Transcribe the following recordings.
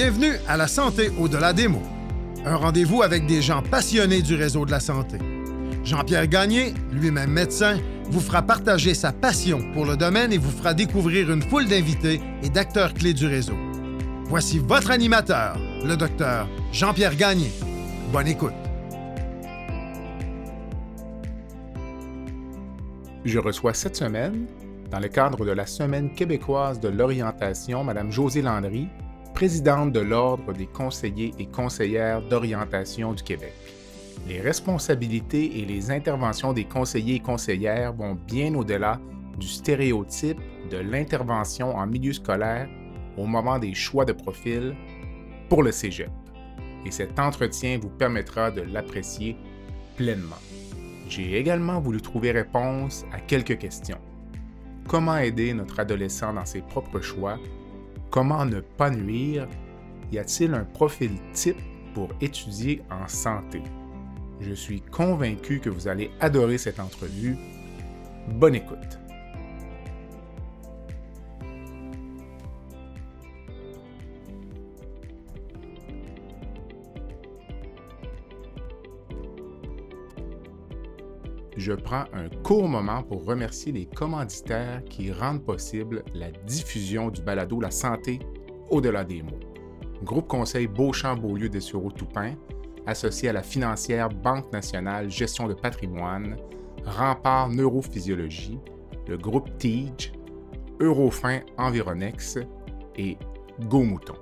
Bienvenue à La Santé au-delà des mots. Un rendez-vous avec des gens passionnés du réseau de la santé. Jean-Pierre Gagné, lui-même médecin, vous fera partager sa passion pour le domaine et vous fera découvrir une foule d'invités et d'acteurs clés du réseau. Voici votre animateur, le docteur Jean-Pierre Gagné. Bonne écoute. Je reçois cette semaine, dans le cadre de la Semaine québécoise de l'orientation, Mme Josée Landry, présidente de l'Ordre des conseillers et conseillères d'orientation du Québec. Les responsabilités et les interventions des conseillers et conseillères vont bien au-delà du stéréotype de l'intervention en milieu scolaire au moment des choix de profil pour le Cégep. Et cet entretien vous permettra de l'apprécier pleinement. J'ai également voulu trouver réponse à quelques questions. Comment aider notre adolescent dans ses propres choix Comment ne pas nuire? Y a-t-il un profil type pour étudier en santé? Je suis convaincu que vous allez adorer cette entrevue. Bonne écoute. Je prends un court moment pour remercier les commanditaires qui rendent possible la diffusion du balado La santé au-delà des mots. Groupe Conseil Beauchamp-Beaulieu des Toupin, associé à la financière Banque nationale Gestion de patrimoine, Rempart Neurophysiologie, le groupe TIGE, Eurofin Environex et Go Mouton.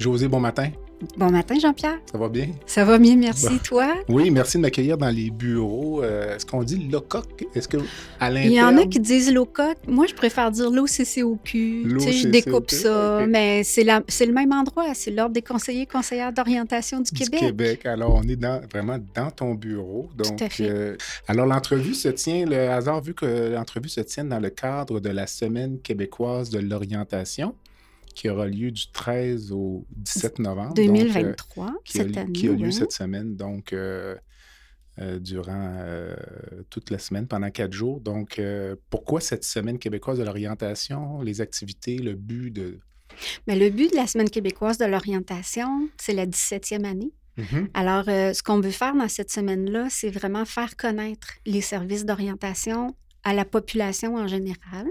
José, bon matin. Bon matin, Jean-Pierre. Ça va bien? Ça va bien, merci. Toi? Oui, merci de m'accueillir dans les bureaux. Euh, est-ce qu'on dit locoque? Est-ce que à Il y en a qui disent locoque. Moi, je préfère dire l'OCCOQ. Tu sais, je découpe ça, mais c'est, le même endroit. C'est l'Ordre des conseillers conseillères d'orientation du, Québec. Du Québec. Alors, on est dans, vraiment dans ton bureau. Donc, Tout à fait. Euh, alors, l'entrevue se tient, le hasard vu que l'entrevue se tient dans le cadre de la Semaine québécoise de l'orientation qui aura lieu du 13 au 17 novembre. 2023, donc, qui, a, qui a lieu cette semaine, donc euh, euh, durant euh, toute la semaine, pendant quatre jours. Donc, pourquoi cette semaine québécoise de l'orientation, les activités, le but de... Mais le but de la semaine québécoise de l'orientation, c'est la 17e année. Mm-hmm. Alors, ce qu'on veut faire dans cette semaine-là, c'est vraiment faire connaître les services d'orientation à la population en général.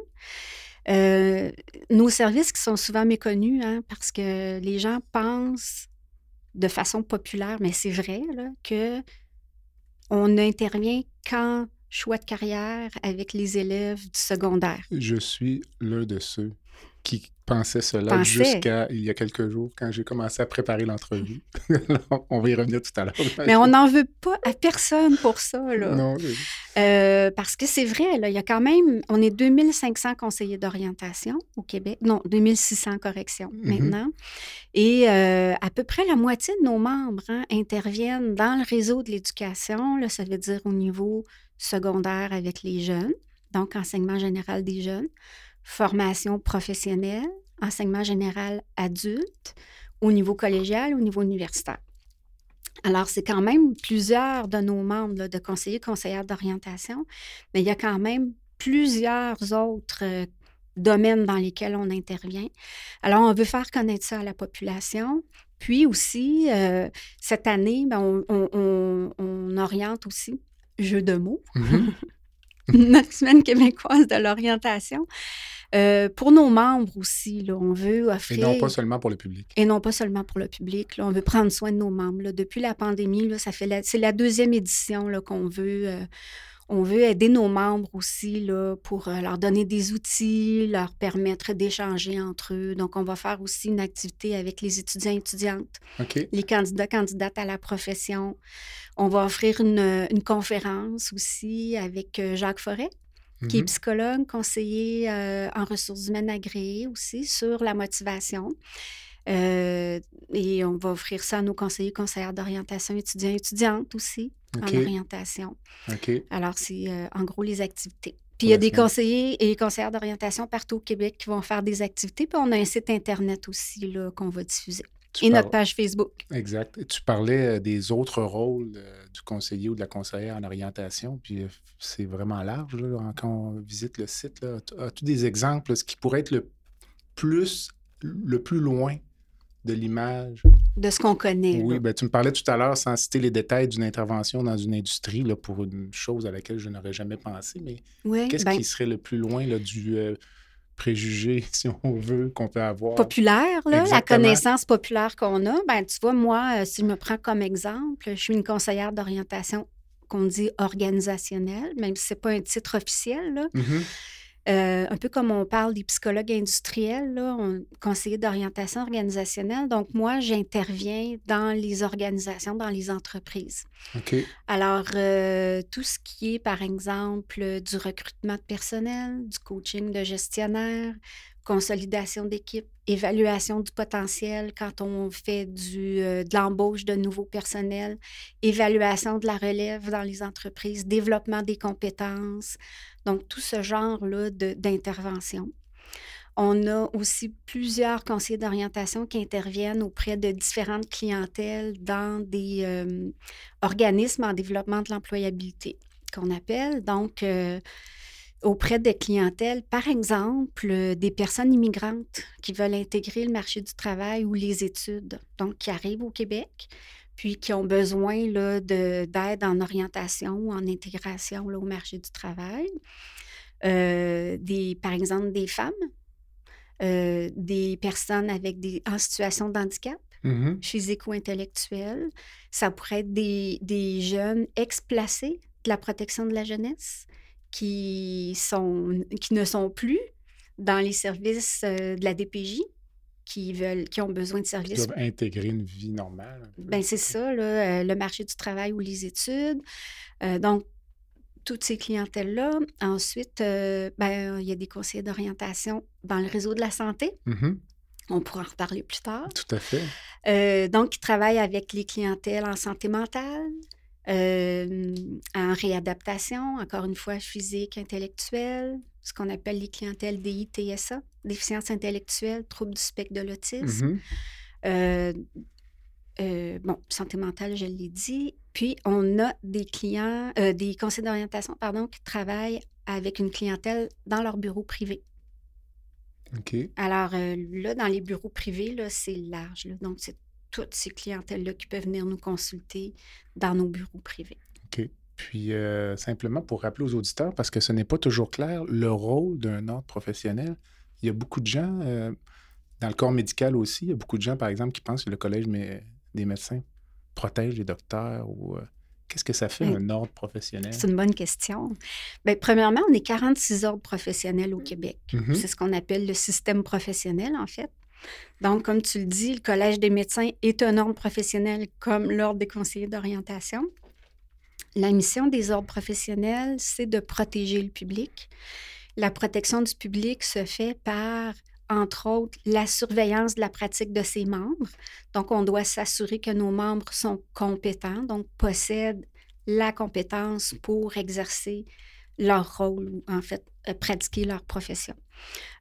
Euh, nos services qui sont souvent méconnus, hein, parce que les gens pensent de façon populaire, mais c'est vrai là, que on intervient quand choix de carrière avec les élèves du secondaire. Je suis l'un de ceux qui pensait cela jusqu'à il y a quelques jours quand j'ai commencé à préparer l'entrevue. on va y revenir tout à l'heure. Mais on n'en veut pas à personne pour ça. Là. Non. Euh, parce que c'est vrai, là, il y a quand même, on est 2500 conseillers d'orientation au Québec. Non, 2600 corrections mm-hmm. maintenant. Et euh, à peu près la moitié de nos membres hein, interviennent dans le réseau de l'éducation. Ça veut dire au niveau secondaire avec les jeunes, donc enseignement général des jeunes formation professionnelle, enseignement général adulte, au niveau collégial, au niveau universitaire. Alors, c'est quand même plusieurs de nos membres de conseillers, conseillères d'orientation, mais il y a quand même plusieurs autres euh, domaines dans lesquels on intervient. Alors, on veut faire connaître ça à la population. Puis aussi, euh, cette année, ben, on, oriente aussi, jeu de mots, mm-hmm. notre semaine québécoise de l'orientation. Euh, pour nos membres aussi, là, on veut offrir... Et non pas seulement pour le public. Et non pas seulement pour le public. Là, on veut prendre soin de nos membres. Depuis la pandémie, là, ça fait c'est la deuxième édition là, qu'on veut... Euh, on veut aider nos membres aussi là, pour euh, leur donner des outils, leur permettre d'échanger entre eux. Donc, on va faire aussi une activité avec les étudiants et étudiantes, les candidats, candidates à la profession. On va offrir une, une conférence aussi avec Jacques Forêt, qui est mm-hmm. psychologue, conseiller euh, en ressources humaines agréées aussi sur la motivation. Euh, et on va offrir ça à nos conseillers, conseillères d'orientation étudiants étudiantes aussi en orientation. Alors, c'est en gros les activités. Puis il y a des conseillers et conseillères d'orientation partout au Québec qui vont faire des activités. Puis on a un site Internet aussi qu'on va diffuser. Et notre page Facebook. Exact. Tu parlais des autres rôles du conseiller ou de la conseillère en orientation, puis c'est vraiment large. quand on visite le site, as-tu des exemples, ce qui pourrait être le plus, le plus loin de l'image? De ce qu'on connaît. Oui, ben, tu me parlais tout à l'heure, sans citer les détails d'une intervention dans une industrie, là, pour une chose à laquelle je n'aurais jamais pensé, mais qu'est-ce ben qui serait le plus loin là, du euh, préjugé, si on veut, qu'on peut avoir? Populaire, là, la connaissance populaire qu'on a. Ben, tu vois, moi, euh, si je me prends comme exemple, je suis une conseillère d'orientation qu'on dit organisationnelle, même si ce n'est pas un titre officiel. Là. Mm-hmm. Euh, un peu comme on parle des psychologues industriels, là, conseiller d'orientation organisationnelle. Donc, moi, j'interviens dans les organisations, dans les entreprises. Alors, euh, tout ce qui est, par exemple, du recrutement de personnel, du coaching de gestionnaire, consolidation d'équipe, évaluation du potentiel quand on fait du, euh, de l'embauche de nouveaux personnels, évaluation de la relève dans les entreprises, développement des compétences. Donc, tout ce genre-là d'intervention. On a aussi plusieurs conseillers d'orientation qui interviennent auprès de différentes clientèles dans des euh, organismes en développement de l'employabilité qu'on appelle. Donc, euh, auprès des clientèles, par exemple, des personnes immigrantes qui veulent intégrer le marché du travail ou les études, donc qui arrivent au Québec, puis qui ont besoin d'aide en orientation ou en intégration là, au marché du travail. Euh, des, par exemple, des femmes, euh, des personnes avec des, en situation de handicap, mmh physico-intellectuel. Ça pourrait être des, des jeunes ex-placés de la protection de la jeunesse qui, sont, qui ne sont plus dans les services euh, de la DPJ, qui, veulent, qui ont besoin de services. Ils doivent intégrer une vie normale. Ben, c'est ça, là, euh, le marché du travail ou les études. Euh, donc, toutes ces clientèles-là. Ensuite, ben, il y a des conseillers d'orientation dans le réseau de la santé. Mm-hmm. On pourra en reparler plus tard. Tout à fait. donc, ils travaillent avec les clientèles en santé mentale, euh, en réadaptation, encore une fois, physique, intellectuelle, ce qu'on appelle les clientèles DITSA, déficience intellectuelle, troubles du spectre de l'autisme. Mm-hmm. Euh, euh, bon, santé mentale, je l'ai dit. Puis, on a des clients, des conseils d'orientation, pardon, qui travaillent avec une clientèle dans leur bureau privé. OK. Alors, là, dans les bureaux privés, c'est large. donc, c'est toutes ces clientèles-là qui peuvent venir nous consulter dans nos bureaux privés. OK. Puis, euh, simplement pour rappeler aux auditeurs, parce que ce n'est pas toujours clair, le rôle d'un ordre professionnel, il y a beaucoup de gens, euh, dans le corps médical aussi, il y a beaucoup de gens, par exemple, qui pensent que le Collège des médecins protège les docteurs ou... Euh, qu'est-ce que ça fait, un ordre professionnel? C'est une bonne question. Bien, premièrement, on est 46 ordres professionnels au Québec. Mm-hmm. C'est ce qu'on appelle le système professionnel, en fait. Donc, comme tu le dis, le Collège des médecins est un ordre professionnel comme l'Ordre des conseillers d'orientation. La mission des ordres professionnels, c'est de protéger le public. La protection du public se fait par, entre autres, la surveillance de la pratique de ses membres. Donc, on doit s'assurer que nos membres sont compétents, donc possèdent la compétence pour exercer leur rôle ou en fait euh, pratiquer leur profession.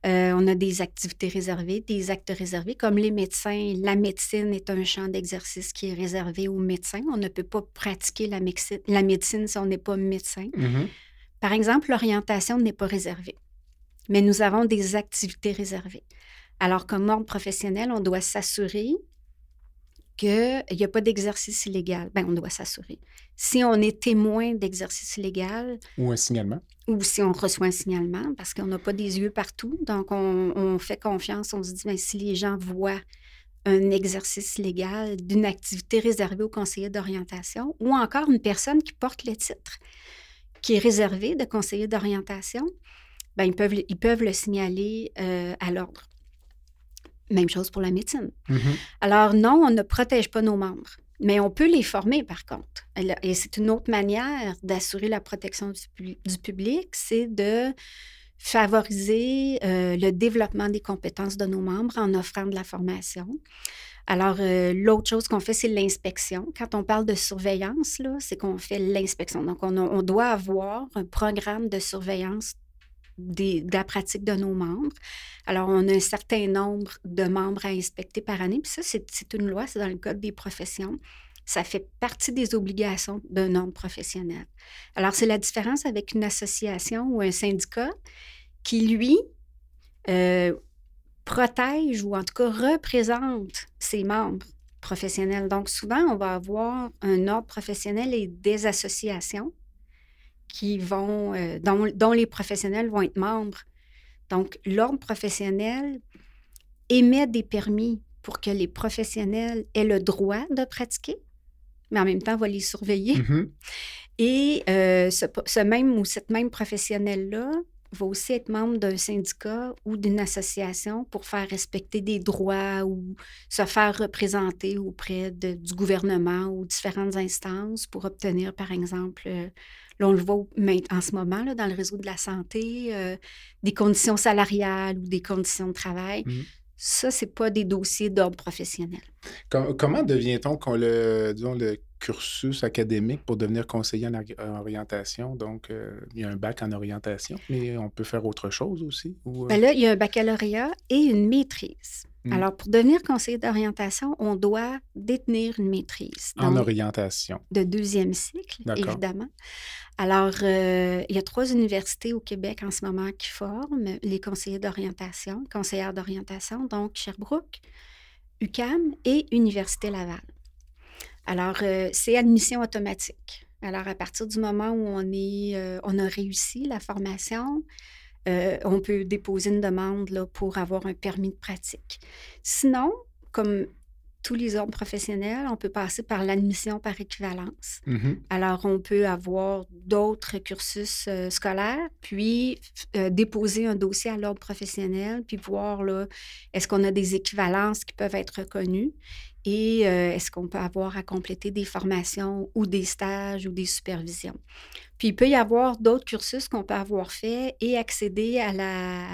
Euh, on a des activités réservées, des actes réservés, comme les médecins. La médecine est un champ d'exercice qui est réservé aux médecins. On ne peut pas pratiquer la, la médecine si on n'est pas médecin. Mm-hmm. Par exemple, l'orientation n'est pas réservée, mais nous avons des activités réservées. Alors, comme ordre professionnel, on doit s'assurer qu'il n'y a pas d'exercice illégal. Bien, on doit s'assurer. Si on est témoin d'exercice illégal. Ou un signalement. Ou si on reçoit un signalement, parce qu'on n'a pas des yeux partout. Donc, on, fait confiance. On se dit, bien, si les gens voient un exercice légal d'une activité réservée aux conseillers d'orientation ou encore une personne qui porte le titre qui est réservé de conseiller d'orientation, ils, peuvent, ils peuvent le signaler euh, à l'ordre. Même chose pour la médecine. Mm-hmm. Alors non, on ne protège pas nos membres, mais on peut les former par contre. Et c'est une autre manière d'assurer la protection du, public, c'est de favoriser euh, le développement des compétences de nos membres en offrant de la formation. Alors, euh, l'autre chose qu'on fait, c'est l'inspection. Quand on parle de surveillance, c'est qu'on fait l'inspection. Donc, on, on, doit avoir un programme de surveillance de la pratique de nos membres. Alors, on a un certain nombre de membres à inspecter par année. Puis ça, c'est une loi, c'est dans le Code des professions. Ça fait partie des obligations d'un ordre professionnel. Alors, c'est la différence avec une association ou un syndicat qui, lui, euh, protège ou en tout cas représente ses membres professionnels. Donc, souvent, on va avoir un ordre professionnel et des associations qui vont, euh, dont, les professionnels vont être membres. Donc, l'ordre professionnel émet des permis pour que les professionnels aient le droit de pratiquer, mais en même temps, va les surveiller. Mm-hmm. Et euh, ce, même ou cette même professionnelle-là va aussi être membre d'un syndicat ou d'une association pour faire respecter des droits ou se faire représenter auprès du gouvernement ou différentes instances pour obtenir, par exemple, euh, là, on le voit en ce moment là, dans le réseau de la santé, euh, des conditions salariales ou des conditions de travail. Mmh. Ça, ce n'est pas des dossiers d'ordre professionnel. comment devient-on le, disons, le cursus académique pour devenir conseiller en, orientation? Donc, euh, il y a un bac en orientation, mais on peut faire autre chose aussi? Ou, euh? ben là, il y a un baccalauréat et une maîtrise. Mmh. Alors, pour devenir conseiller d'orientation, on doit détenir une maîtrise. en orientation. De deuxième cycle, évidemment. Alors, euh, il y a trois universités au Québec en ce moment qui forment les conseillers d'orientation, conseillères d'orientation, donc Sherbrooke, UCAM et Université Laval. Alors, euh, c'est admission automatique. Alors, à partir du moment où on, est, euh, on a réussi la formation, on peut déposer une demande là, pour avoir un permis de pratique. Sinon, comme tous les ordres professionnels, on peut passer par l'admission par équivalence. Mmh Alors, on peut avoir d'autres cursus euh, scolaires, puis euh, déposer un dossier à l'ordre professionnel, puis voir là, est-ce qu'on a des équivalences qui peuvent être reconnues et est-ce qu'on peut avoir à compléter des formations ou des stages ou des supervisions? Puis il peut y avoir d'autres cursus qu'on peut avoir fait et accéder à la,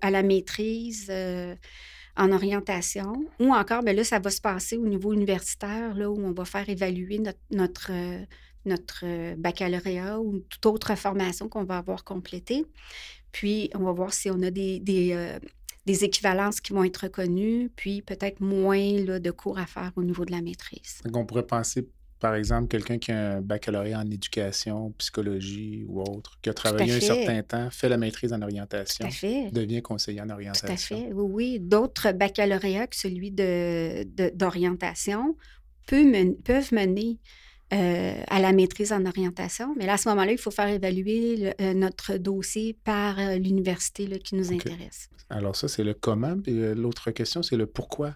à la maîtrise en orientation, ou encore, bien là, ça va se passer au niveau universitaire, là, où on va faire évaluer notre, notre, notre baccalauréat ou toute autre formation qu'on va avoir complétée. Puis, on va voir si on a des, des équivalences qui vont être reconnues, puis peut-être moins là, de cours à faire au niveau de la maîtrise. Donc, on pourrait penser par exemple, quelqu'un qui a un baccalauréat en éducation, psychologie ou autre, qui a travaillé un certain temps, fait la maîtrise en orientation, devient conseiller en orientation. Tout à fait, oui, oui. D'autres baccalauréats que celui d'orientation de, peuvent mener euh, à la maîtrise en orientation. Mais là, à ce moment-là, il faut faire évaluer euh, notre dossier par euh, l'université qui nous intéresse. Alors ça, c'est le comment. Puis l'autre question, c'est le pourquoi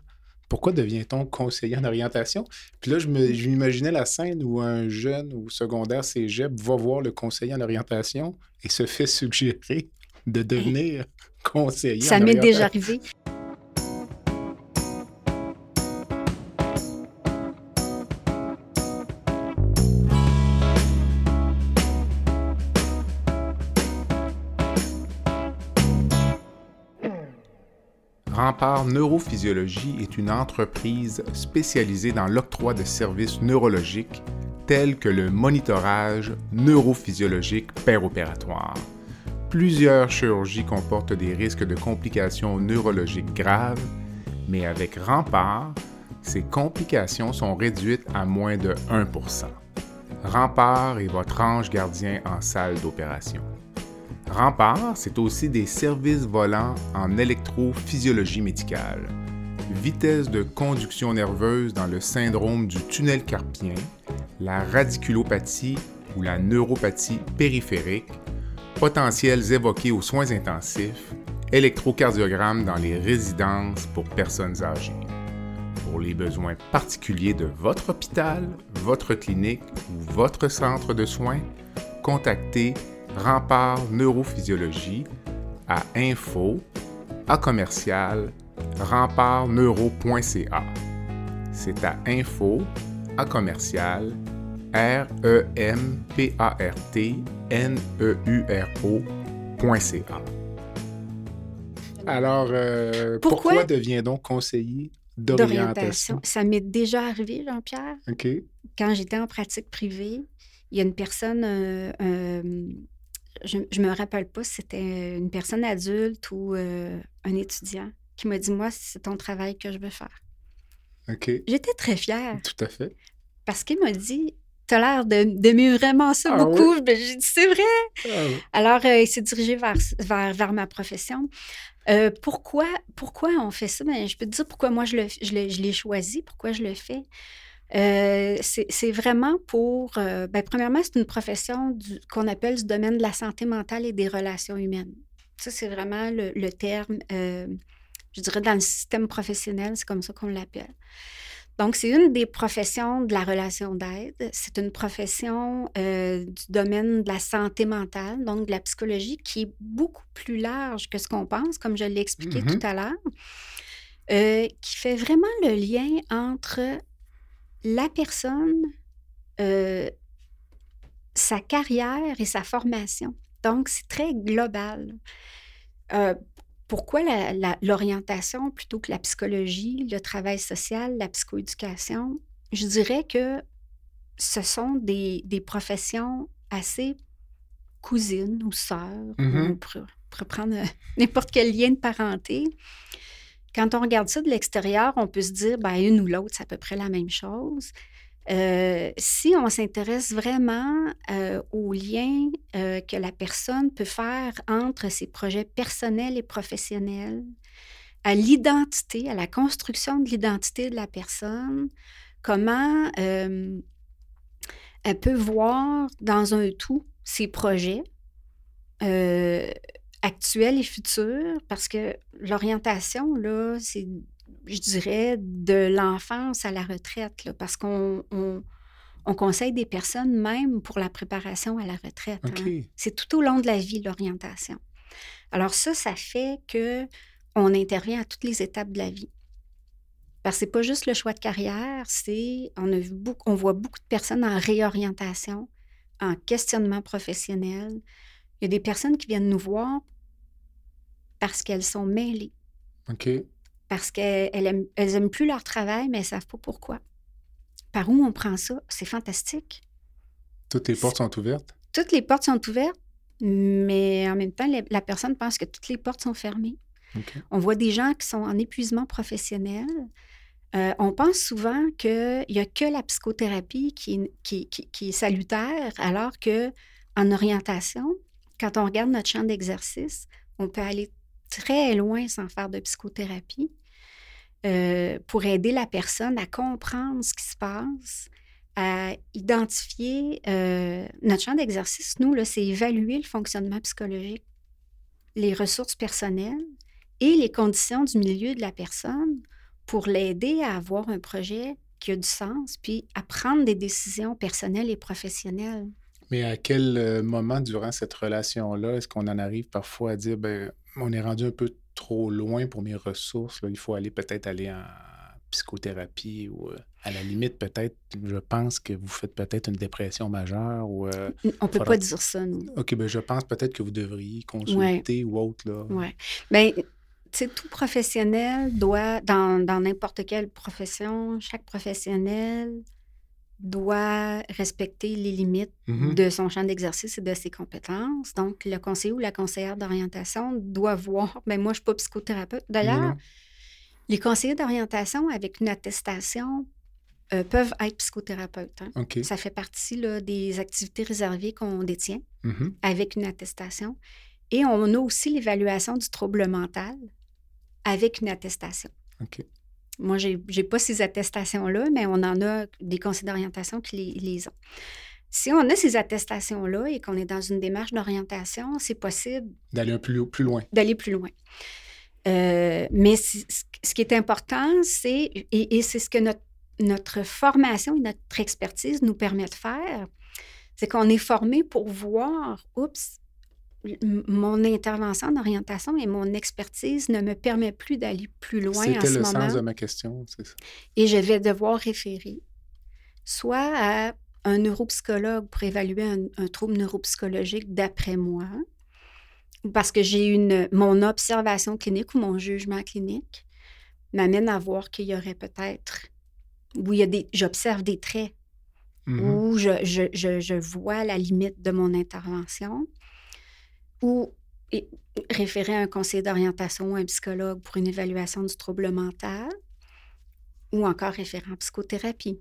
pourquoi devient-on conseiller en orientation? Puis là, je m'imaginais la scène où un jeune ou secondaire cégep va voir le conseiller en orientation et se fait suggérer de devenir conseiller. Ça m'est déjà arrivé. Rempart Neurophysiologie est une entreprise spécialisée dans l'octroi de services neurologiques tels que le monitorage neurophysiologique péropératoire. Plusieurs chirurgies comportent des risques de complications neurologiques graves, mais avec Rempart, ces complications sont réduites à moins de 1% Rempart est votre ange gardien en salle d'opération. Rempart, c'est aussi des services volants en électrophysiologie médicale, vitesse de conduction nerveuse dans le syndrome du tunnel carpien, la radiculopathie ou la neuropathie périphérique, potentiels évoqués aux soins intensifs, électrocardiogramme dans les résidences pour personnes âgées. Pour les besoins particuliers de votre hôpital, votre clinique ou votre centre de soins, contactez Rempart Neurophysiologie à info à commercial rempartneuro.ca. C'est à info à commercial r e m p a r t n e u r o.ca. Alors, euh, pourquoi, devient-on conseiller d'orientation? Ça m'est déjà arrivé, Jean-Pierre. OK. Quand j'étais en pratique privée, il y a une personne, euh, je, je me rappelle pas si c'était une personne adulte ou euh, un étudiant qui m'a dit Moi, c'est ton travail que je veux faire. OK. J'étais très fière Tout à fait. parce qu'il m'a dit T'as l'air de- d'aimer vraiment ça Ah beaucoup. Ben, J'ai dit C'est vrai. Ah oui. Alors, euh, il s'est dirigé vers, vers, vers ma profession. Euh, pourquoi, pourquoi on fait ça? Ben, je peux te dire pourquoi moi je, le, je, le- je l'ai choisi, pourquoi je le fais. Euh, c'est vraiment pour. euh, ben, premièrement, c'est une profession qu'on appelle du domaine de la santé mentale et des relations humaines. Ça, c'est vraiment le, le terme, euh, je dirais, dans le système professionnel, c'est comme ça qu'on l'appelle. Donc, c'est une des professions de la relation d'aide. C'est une profession euh, du domaine de la santé mentale, donc de la psychologie, qui est beaucoup plus large que ce qu'on pense, comme je l'ai expliqué Mhm. tout à l'heure, euh, qui fait vraiment le lien entre la personne, euh, sa carrière et sa formation. Donc, c'est très global. Euh, pourquoi l'orientation plutôt que la psychologie, le travail social, la psychoéducation? Je dirais que ce sont des, des professions assez cousines ou sœurs, on on prendre euh, n'importe quel lien de parenté. Quand on regarde ça de l'extérieur, on peut se dire, ben, une ou l'autre, c'est à peu près la même chose. Euh, si on s'intéresse vraiment euh, aux liens euh, que la personne peut faire entre ses projets personnels et professionnels, à l'identité, à la construction de l'identité de la personne, comment euh, elle peut voir dans un tout ses projets actuels et futurs, parce que l'orientation, là, c'est je dirais, de l'enfance à la retraite, là, parce qu'on on, on conseille des personnes même pour la préparation à la retraite. hein. OK. C'est tout au long de la vie, l'orientation. Alors ça, ça fait que on intervient à toutes les étapes de la vie. Parce que c'est pas juste le choix de carrière, c'est on a vu beaucoup, on voit beaucoup de personnes en réorientation, en questionnement professionnel. Il y a des personnes qui viennent nous voir parce qu'elles sont mêlées OK. parce qu'elles aiment, elles aiment plus leur travail, mais elles savent pas pourquoi. Par où on prend ça? C'est fantastique. Toutes les portes sont ouvertes? Toutes les portes sont ouvertes, mais en même temps, la, la personne pense que toutes les portes sont fermées. On voit des gens qui sont en épuisement professionnel. Euh, on pense souvent qu'il n'y a que la psychothérapie qui est, qui- qui- qui est salutaire, alors que en orientation, quand on regarde notre champ d'exercice, on peut aller très loin sans faire de psychothérapie euh, pour aider la personne à comprendre ce qui se passe, à identifier. euh, notre champ d'exercice, nous, c'est évaluer le fonctionnement psychologique, les ressources personnelles et les conditions du milieu de la personne pour l'aider à avoir un projet qui a du sens, puis à prendre des décisions personnelles et professionnelles. Mais à quel euh, moment durant cette relation-là est-ce qu'on en arrive parfois à dire, ben, on est rendu un peu trop loin pour mes ressources, là, il faut aller peut-être aller en psychothérapie ou euh, à la limite, peut-être, je pense que vous faites peut-être une dépression majeure ou... euh, On peut Faudra- pas dire ça, nous. OK, ben je pense peut-être que vous devriez consulter ou autre, là. Oui. Bien, tu sais, tout professionnel doit, dans dans n'importe quelle profession, chaque professionnel doit respecter les limites Mhm. de son champ d'exercice et de ses compétences. Donc, le conseiller ou la conseillère d'orientation doit voir, ben moi, je ne suis pas psychothérapeute. D'ailleurs, les conseillers d'orientation avec une attestation euh, peuvent être psychothérapeutes. hein. Ça fait partie là, des activités réservées qu'on détient Mhm. avec une attestation. Et on a aussi l'évaluation du trouble mental avec une attestation. Moi, je n'ai pas ces attestations-là, mais on en a des conseils d'orientation qui les, les ont. Si on a ces attestations-là et qu'on est dans une démarche d'orientation, c'est possible D'aller plus, plus loin. d'aller plus loin. Euh, mais ce qui est important, c'est, et, et c'est ce que notre, notre formation et notre expertise nous permet de faire, c'est qu'on est formé pour voir, oups, mon intervention en orientation et mon expertise ne me permet plus d'aller plus loin en C'était ce le moment. sens de ma question, c'est ça. Et je vais devoir référer soit à un neuropsychologue pour évaluer un, un trouble neuropsychologique d'après moi, parce que j'ai une mon observation clinique ou mon jugement clinique m'amène à voir qu'il y aurait peut-être où il y a des j'observe des traits Mhm. où je, je, je, je vois la limite de mon intervention. Ou référer à un conseiller d'orientation ou un psychologue pour une évaluation du trouble mental, ou encore référer en psychothérapie.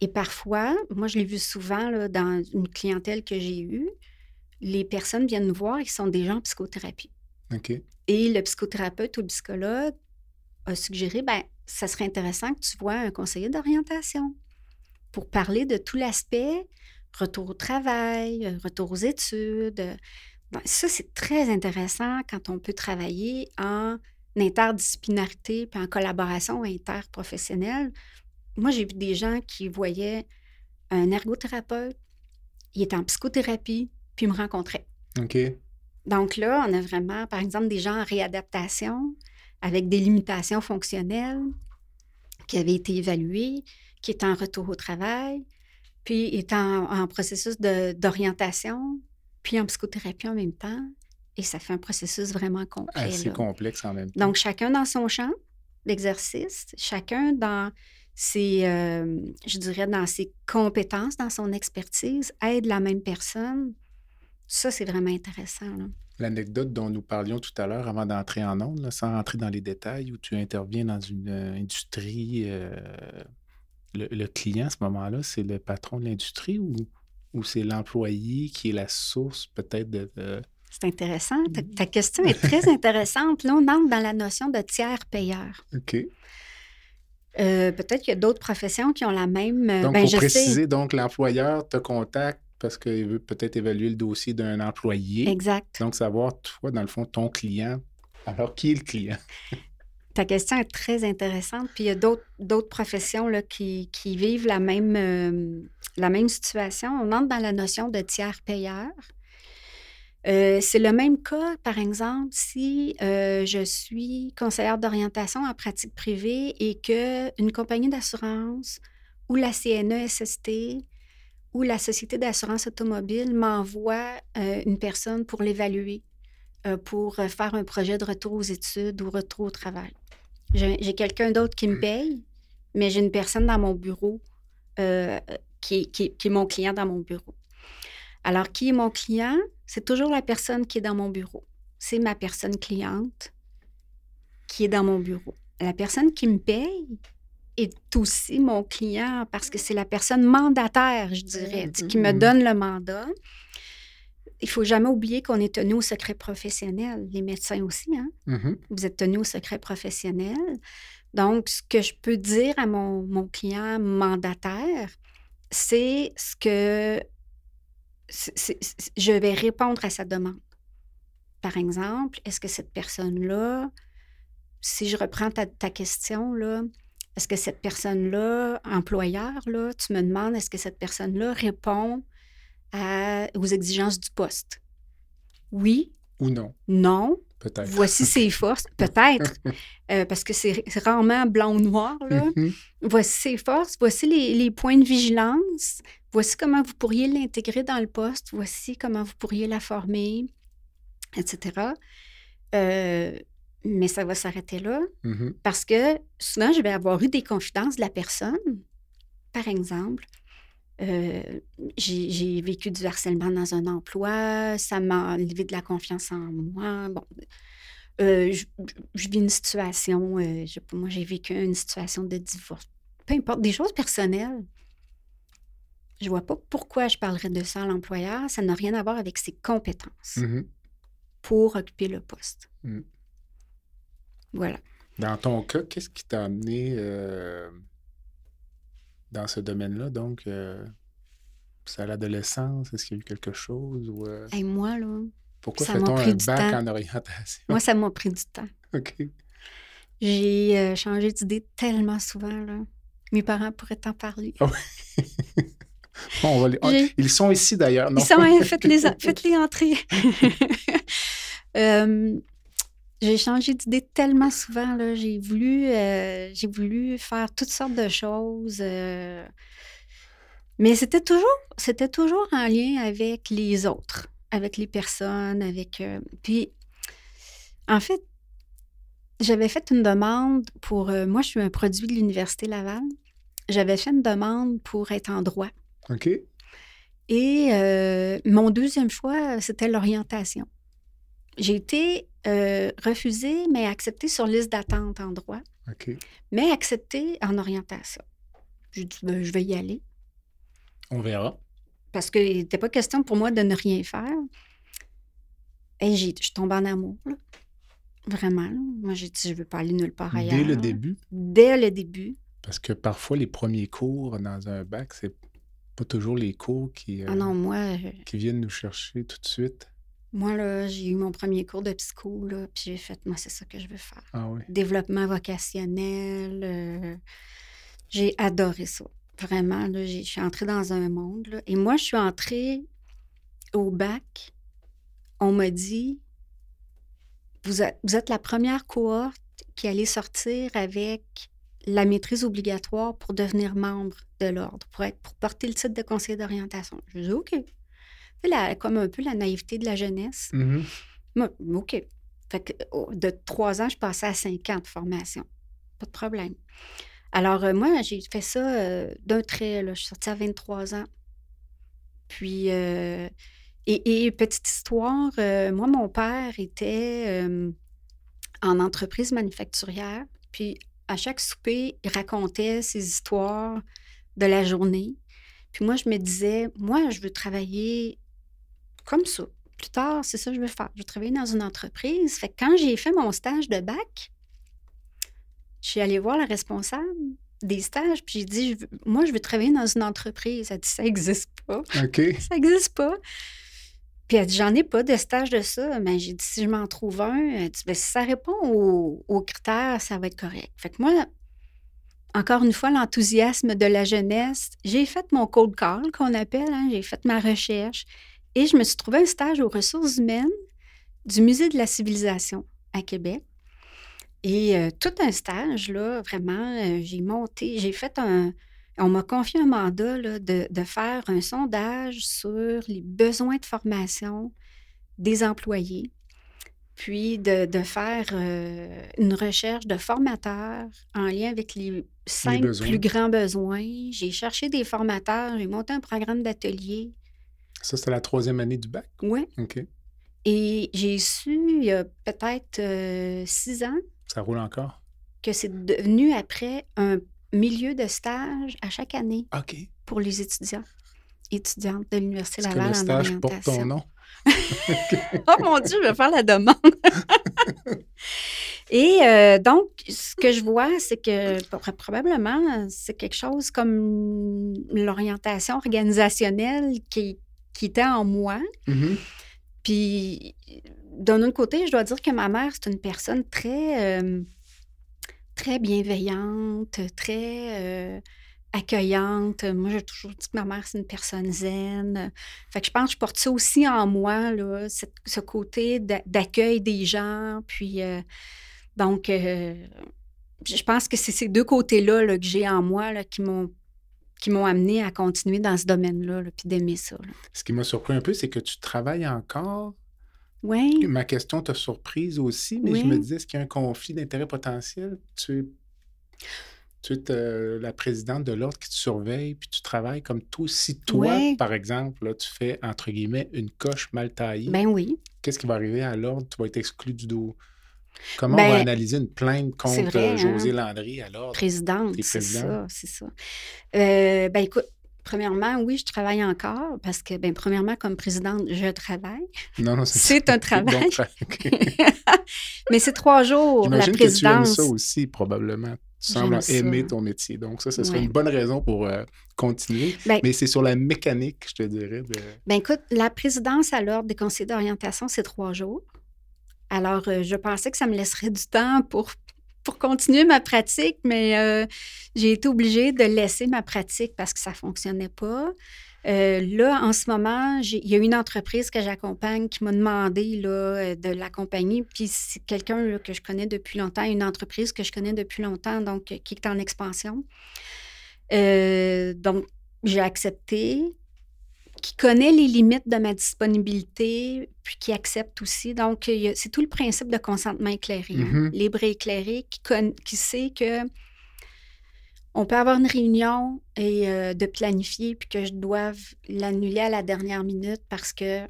Et parfois, moi je l'ai vu souvent là, dans une clientèle que j'ai eue, les personnes viennent nous voir, ils sont déjà en psychothérapie. Et le psychothérapeute ou le psychologue a suggéré, ben, ça serait intéressant que tu vois un conseiller d'orientation pour parler de tout l'aspect retour au travail, retour aux études. Ça, c'est très intéressant quand on peut travailler en interdisciplinarité puis en collaboration interprofessionnelle. Moi, j'ai vu des gens qui voyaient un ergothérapeute, il était en psychothérapie, puis me rencontrait. OK. Donc là, on a vraiment, par exemple, des gens en réadaptation avec des limitations fonctionnelles qui avaient été évaluées, qui étaient en retour au travail, puis étant en, processus d'orientation, puis en psychothérapie en même temps. Et ça fait un processus vraiment complexe. Assez complexe en même temps. Donc, chacun dans son champ d'exercice, chacun dans ses, euh, je dirais, dans ses compétences, dans son expertise, aide la même personne ça, c'est vraiment intéressant. L'anecdote dont nous parlions tout à l'heure avant d'entrer en ondes, sans rentrer dans les détails, où tu interviens dans une euh, industrie, euh, le, client à ce moment-là, c'est le patron de l'industrie ou, ou c'est l'employé qui est la source peut-être de... C'est intéressant. Ta, question est très intéressante. Là, on entre dans la notion de tiers payeur. OK. Euh, peut-être qu'il y a d'autres professions qui ont la même. Donc, ben, pour préciser, donc l'employeur te contacte parce qu'il veut peut-être évaluer le dossier d'un employé. Exact. Donc, savoir, toi, dans le fond, ton client. Alors, qui est le client? Ta question est très intéressante. Puis il y a d'autres professions là, qui, vivent la même, euh, la même situation. On entre dans la notion de tiers payeur. Euh, c'est le même cas, par exemple, si euh, je suis conseillère d'orientation en pratique privée et qu'une compagnie d'assurance ou la CNESST où la Société d'assurance automobile m'envoie une personne pour l'évaluer, pour euh, faire un projet de retour aux études ou retour au travail. J'ai quelqu'un d'autre qui me paye, mais j'ai une personne dans mon bureau qui, qui, est mon client dans mon bureau. Alors, qui est mon client? C'est toujours la personne qui est dans mon bureau. C'est ma personne cliente qui est dans mon bureau. La personne qui me paye, est aussi mon client parce que c'est la personne mandataire, je dirais, qui me donne le mandat. Il faut jamais oublier qu'on est tenu au secret professionnel. Les médecins aussi, hein? Mm-hmm. Vous êtes tenu au secret professionnel. Donc, ce que je peux dire à mon, mon client mandataire, c'est ce que je vais répondre à sa demande. Par exemple, est-ce que cette personne-là, si je reprends ta, ta question, là, est-ce que cette personne-là, employeur, là, tu me demandes, est-ce que cette personne-là répond aux exigences du poste? Oui. Ou non? Non. Peut-être. Voici ses forces. Peut-être. Euh, parce que c'est rarement blanc ou noir. Là. Mm-hmm. Voici ses forces. Voici les, points de vigilance. Voici comment vous pourriez l'intégrer dans le poste. Voici comment vous pourriez la former, etc. Euh, mais ça va s'arrêter là. Mm-hmm. Parce que souvent, je vais avoir eu des confidences de la personne. Par exemple, euh, j'ai vécu du harcèlement dans un emploi, ça m'a enlevé de la confiance en moi. Bon, euh, je, vis une situation, euh, moi, j'ai vécu une situation de divorce. Peu importe, des choses personnelles. Je vois pas pourquoi je parlerais de ça à l'employeur. Ça n'a rien à voir avec ses compétences mm-hmm. pour occuper le poste. Mm. Voilà. Dans ton cas, qu'est-ce qui t'a amené euh, dans ce domaine-là? Donc, euh, c'est à l'adolescence? Est-ce qu'il y a eu quelque chose? Ou, euh? moi, là. Pourquoi fait-on un bac en orientation? Moi, ça m'a pris du temps. OK. J'ai changé d'idée tellement souvent, là. Mes parents pourraient t'en parler. Ah on va les... Ils sont ici d'ailleurs. Ils sont, faites-les faites entrer. J'ai changé d'idée tellement souvent. J'ai, voulu, euh, j'ai voulu faire toutes sortes de choses. Euh, mais c'était toujours, c'était toujours en lien avec les autres, avec les personnes, avec. Euh, puis, en fait, j'avais fait une demande pour. moi, je suis un produit de l'Université Laval. J'avais fait une demande pour être en droit. OK. Et mon deuxième choix, c'était l'orientation. J'ai été euh, refusée, mais acceptée sur liste d'attente en droit, mais acceptée en orientation. J'ai dit, ben, je vais y aller. On verra. Parce qu'il n'était pas question pour moi de ne rien faire. Et je tombe en amour, là. Vraiment. là. Moi, j'ai dit, je ne veux pas aller nulle part ailleurs. Dès le là. début, Dès le début. parce que parfois, les premiers cours dans un bac, c'est pas toujours les cours qui, euh, Ah non, moi, euh, qui viennent nous chercher tout de suite. Moi là, j'ai eu mon premier cours de psycho, là, puis j'ai fait, moi, c'est ça que je veux faire. Ah oui. Développement vocationnel. euh, j'ai adoré ça. Vraiment, là, j'ai- je suis entrée dans un monde. là. Et moi, je suis entrée au bac. On m'a dit, vous êtes, vous êtes la première cohorte qui allait sortir avec la maîtrise obligatoire pour devenir membre de l'ordre, pour, être, pour porter le titre de conseiller d'orientation. Je dis, OK. La- comme un peu la naïveté de la jeunesse. Mhm. Moi, OK. Fait que, oh, de trois ans, je passais à cinq ans de formation. Pas de problème. Alors, euh, moi, j'ai fait ça euh, d'un trait. là. Je suis sortie à 23 ans. Puis, euh, et, et petite histoire, moi, mon père était en entreprise manufacturière. Puis, à chaque souper, il racontait ses histoires de la journée. Puis moi, je me disais, moi, je veux travailler comme ça. Plus tard, c'est ça que je veux faire. Je veux travailler dans une entreprise. Fait que quand j'ai fait mon stage de bac, je suis allée voir la responsable des stages, puis j'ai dit, je veux- moi, je veux travailler dans une entreprise. Elle dit, ça n'existe pas. OK. Ça n'existe pas. Puis elle dit, j'en ai pas de stage de ça. Mais j'ai dit, si je m'en trouve un, elle dit, ben, si ça répond aux, aux critères, ça va être correct. Fait que moi, encore une fois, l'enthousiasme de la jeunesse, j'ai fait mon cold call, qu'on appelle, hein, j'ai fait ma recherche, et je me suis trouvé un stage aux ressources humaines du Musée de la civilisation à Québec. Et euh, tout un stage, là, vraiment, euh, j'ai monté, j'ai fait un, on m'a confié un mandat là, de, de faire un sondage sur les besoins de formation des employés, puis de, de faire euh, une recherche de formateurs en lien avec les cinq plus grands besoins. J'ai cherché des formateurs, j'ai monté un programme d'atelier. Ça, c'est la troisième année du bac? Ouais. OK. Et j'ai su, il y a peut-être euh, six ans, Ça roule encore? que c'est devenu après un milieu de stage à chaque année OK. pour les étudiants étudiantes de l'Université Est-ce que Laval le en stage porte ton orientation. nom? Oh mon Dieu, je vais faire la demande. Et euh, donc, ce que je vois, c'est que pro- probablement, c'est quelque chose comme l'orientation organisationnelle qui, qui était en moi. Mhm. Puis, d'un autre côté, je dois dire que ma mère, c'est une personne très, euh, très bienveillante, très euh, accueillante. Moi, j'ai toujours dit que ma mère, c'est une personne zen. Fait que je pense que je porte ça aussi en moi, là, cette- ce côté d'a- d'accueil des gens. Puis, euh, donc, je pense que c'est ces deux côtés-là là, que j'ai en moi là, qui m'ont qui m'ont amené à continuer dans ce domaine-là, là, puis d'aimer ça. là. Ce qui m'a surpris un peu, c'est que tu travailles encore. Oui. Ma question t'a surprise aussi, mais je me disais, est-ce qu'il y a un conflit d'intérêt potentiel? Tu es, tu es euh, la présidente de l'ordre qui te surveille, puis tu travailles comme toi. Si toi, par exemple, là, tu fais, entre guillemets, une coche mal taillée, Ben oui. qu'est-ce qui va arriver à l'ordre? Tu vas être exclu du dos. Comment on va Ben, analyser une plainte contre vrai, euh, hein. José Landry à l'ordre? Présidente, c'est ça, c'est ça. Euh, ben écoute, premièrement, oui, je travaille encore parce que, ben premièrement, comme présidente, je travaille. Non, non, C'est un travail. Mais c'est trois jours, la J'imagine que tu aimes présidence. ça aussi, probablement. Tu sembles ça. aimer ton métier. Donc, ça, ce serait Ouais. une bonne raison pour euh, continuer. Ben- Mais c'est sur la mécanique, je te dirais. De... Ben écoute, la présidence à l'ordre des conseillers d'orientation, c'est trois jours. Alors, euh, je pensais que ça me laisserait du temps pour, continuer ma pratique, mais euh, j'ai été obligée de laisser ma pratique parce que ça ne fonctionnait pas. Euh, là, en ce moment, il y a une entreprise que j'accompagne qui m'a demandé là, de l'accompagner. Puis c'est quelqu'un que je connais depuis longtemps, une entreprise que je connais depuis longtemps, donc qui est en expansion. Donc, j'ai accepté qui connaît les limites de ma disponibilité, puis qui accepte aussi. Donc, c'est tout le principe de consentement éclairé, hein. Mhm. libre et éclairé, qui, qui sait que on peut avoir une réunion et euh, de planifier, puis que je doive l'annuler à la dernière minute parce que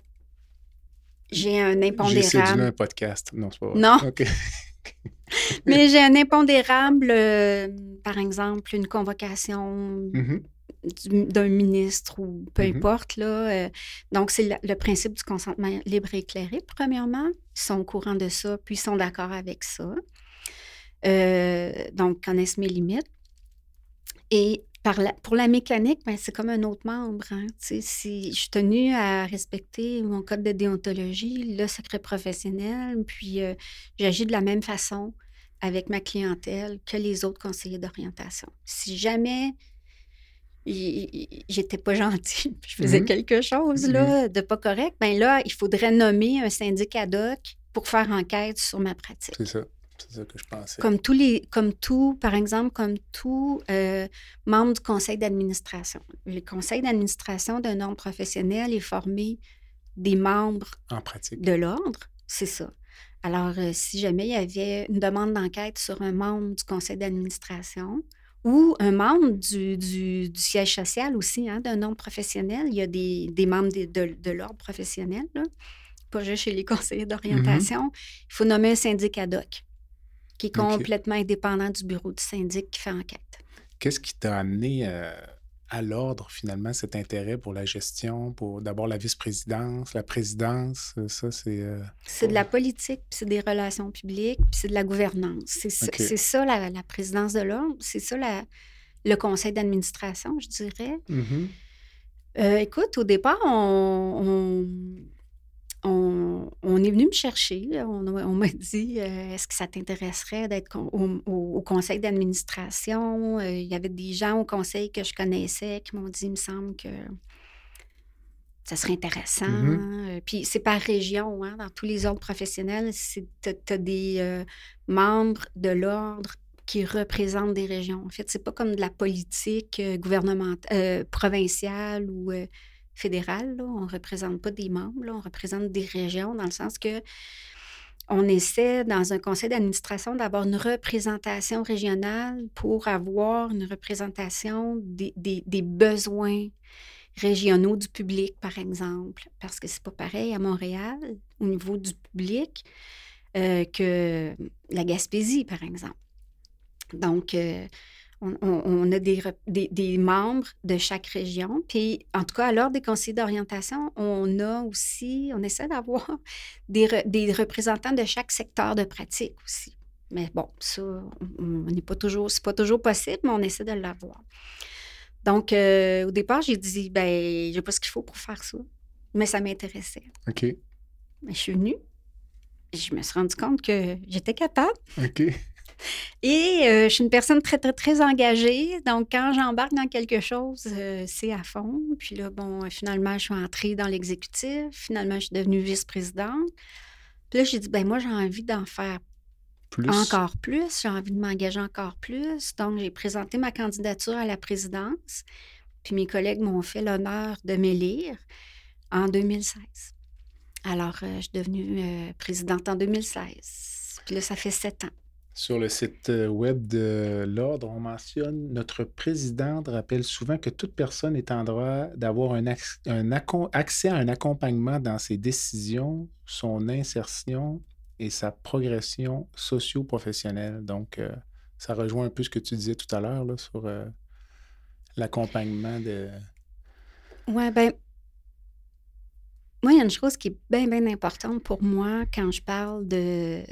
j'ai un impondérable. J'ai un podcast. Non, c'est pas vrai. Non. Mais j'ai un impondérable, euh, par exemple, une convocation mm-hmm. D'un ministre ou peu mm-hmm. importe. Là, euh, donc, c'est le, principe du consentement libre et éclairé, premièrement. Ils sont au courant de ça, puis ils sont d'accord avec ça. Euh, donc, connaissent mes limites. Et pour la mécanique, ben, c'est comme un autre membre. Hein. Si je suis tenue à respecter mon code de déontologie, le secret professionnel, puis euh, j'agis de la même façon avec ma clientèle que les autres conseillers d'orientation. Si jamais j'étais pas gentille, je faisais mmh quelque chose là, mmh de pas correct, ben là, il faudrait nommer un syndic ad hoc pour faire enquête sur ma pratique. C'est ça. C'est ça que je pensais. Comme tous les, comme tout, par exemple, comme tout euh, membre du conseil d'administration. Le conseil d'administration d'un ordre professionnel est formé des membres en pratique. de l'ordre, c'est ça. Alors, euh, si jamais il y avait une demande d'enquête sur un membre du conseil d'administration ou un membre du, du, siège social aussi, hein, d'un ordre professionnel, il y a des, des membres de, de, l'ordre professionnel, là, pas juste chez les conseillers mm-hmm. d'orientation, il faut nommer un syndic ad hoc qui est complètement indépendant du bureau du syndic qui fait enquête. Qu'est-ce qui t'a amené euh, à l'ordre, finalement, cet intérêt pour la gestion, pour d'abord la vice-présidence, la présidence? Euh, ça, c'est. Euh, c'est de la politique, puis c'est des relations publiques, puis c'est de la gouvernance. C'est ça, la, présidence de l'ordre, c'est ça le conseil d'administration, je dirais. Mm-hmm. écoute, au départ, on on, est venu me chercher. On, m'a dit euh, est-ce que ça t'intéresserait d'être au, conseil d'administration? Euh, Il y avait des gens au conseil que je connaissais qui m'ont dit il me semble que ça serait intéressant. Mm-hmm. Euh, puis c'est par région, hein, dans tous les ordres professionnels, tu as, des membres de l'ordre qui représentent des régions. En fait, c'est pas comme de la politique gouvernementale, provinciale ou fédéral. On ne représente pas des membres, on représente des régions dans le sens que on essaie dans un conseil d'administration d'avoir une représentation régionale pour avoir une représentation des, besoins régionaux du public, par exemple, parce que c'est pas pareil à Montréal au niveau du public euh, que la Gaspésie, par exemple. Donc, euh, on, a des, membres de chaque région. Puis, en tout cas, à l'ordre des conseillers d'orientation, on a aussi, on essaie d'avoir des, représentants de chaque secteur de pratique aussi. Mais bon, ça, on n'est pas toujours, c'est pas toujours possible, mais on essaie de l'avoir. Donc, euh, au départ, j'ai dit, ben, j'ai pas ce qu'il faut pour faire ça. Mais ça m'intéressait. OK. Mais je suis venue. Je me suis rendu compte que j'étais capable. OK. Et euh, je suis une personne très, très, très engagée. Donc, quand j'embarque dans quelque chose, euh, c'est à fond. Puis là, bon, finalement, je suis entrée dans l'exécutif. Finalement, je suis devenue vice-présidente. Puis là, j'ai dit, ben moi, j'ai envie d'en faire encore plus. J'ai envie de m'engager encore plus. Donc, j'ai présenté ma candidature à la présidence. Puis mes collègues m'ont fait l'honneur de m'élire en 2016. Alors, euh, je suis devenue présidente en 2016. Puis là, ça fait sept ans. Sur le site euh, web de l'Ordre, on mentionne notre présidente rappelle souvent que toute personne est en droit d'avoir un, accès à un accompagnement dans ses décisions, son insertion et sa progression socio-professionnelle. Donc, euh, ça rejoint un peu ce que tu disais tout à l'heure sur euh, l'accompagnement de. Oui, ben moi, il y a une chose qui est bien, bien importante pour moi quand je parle de,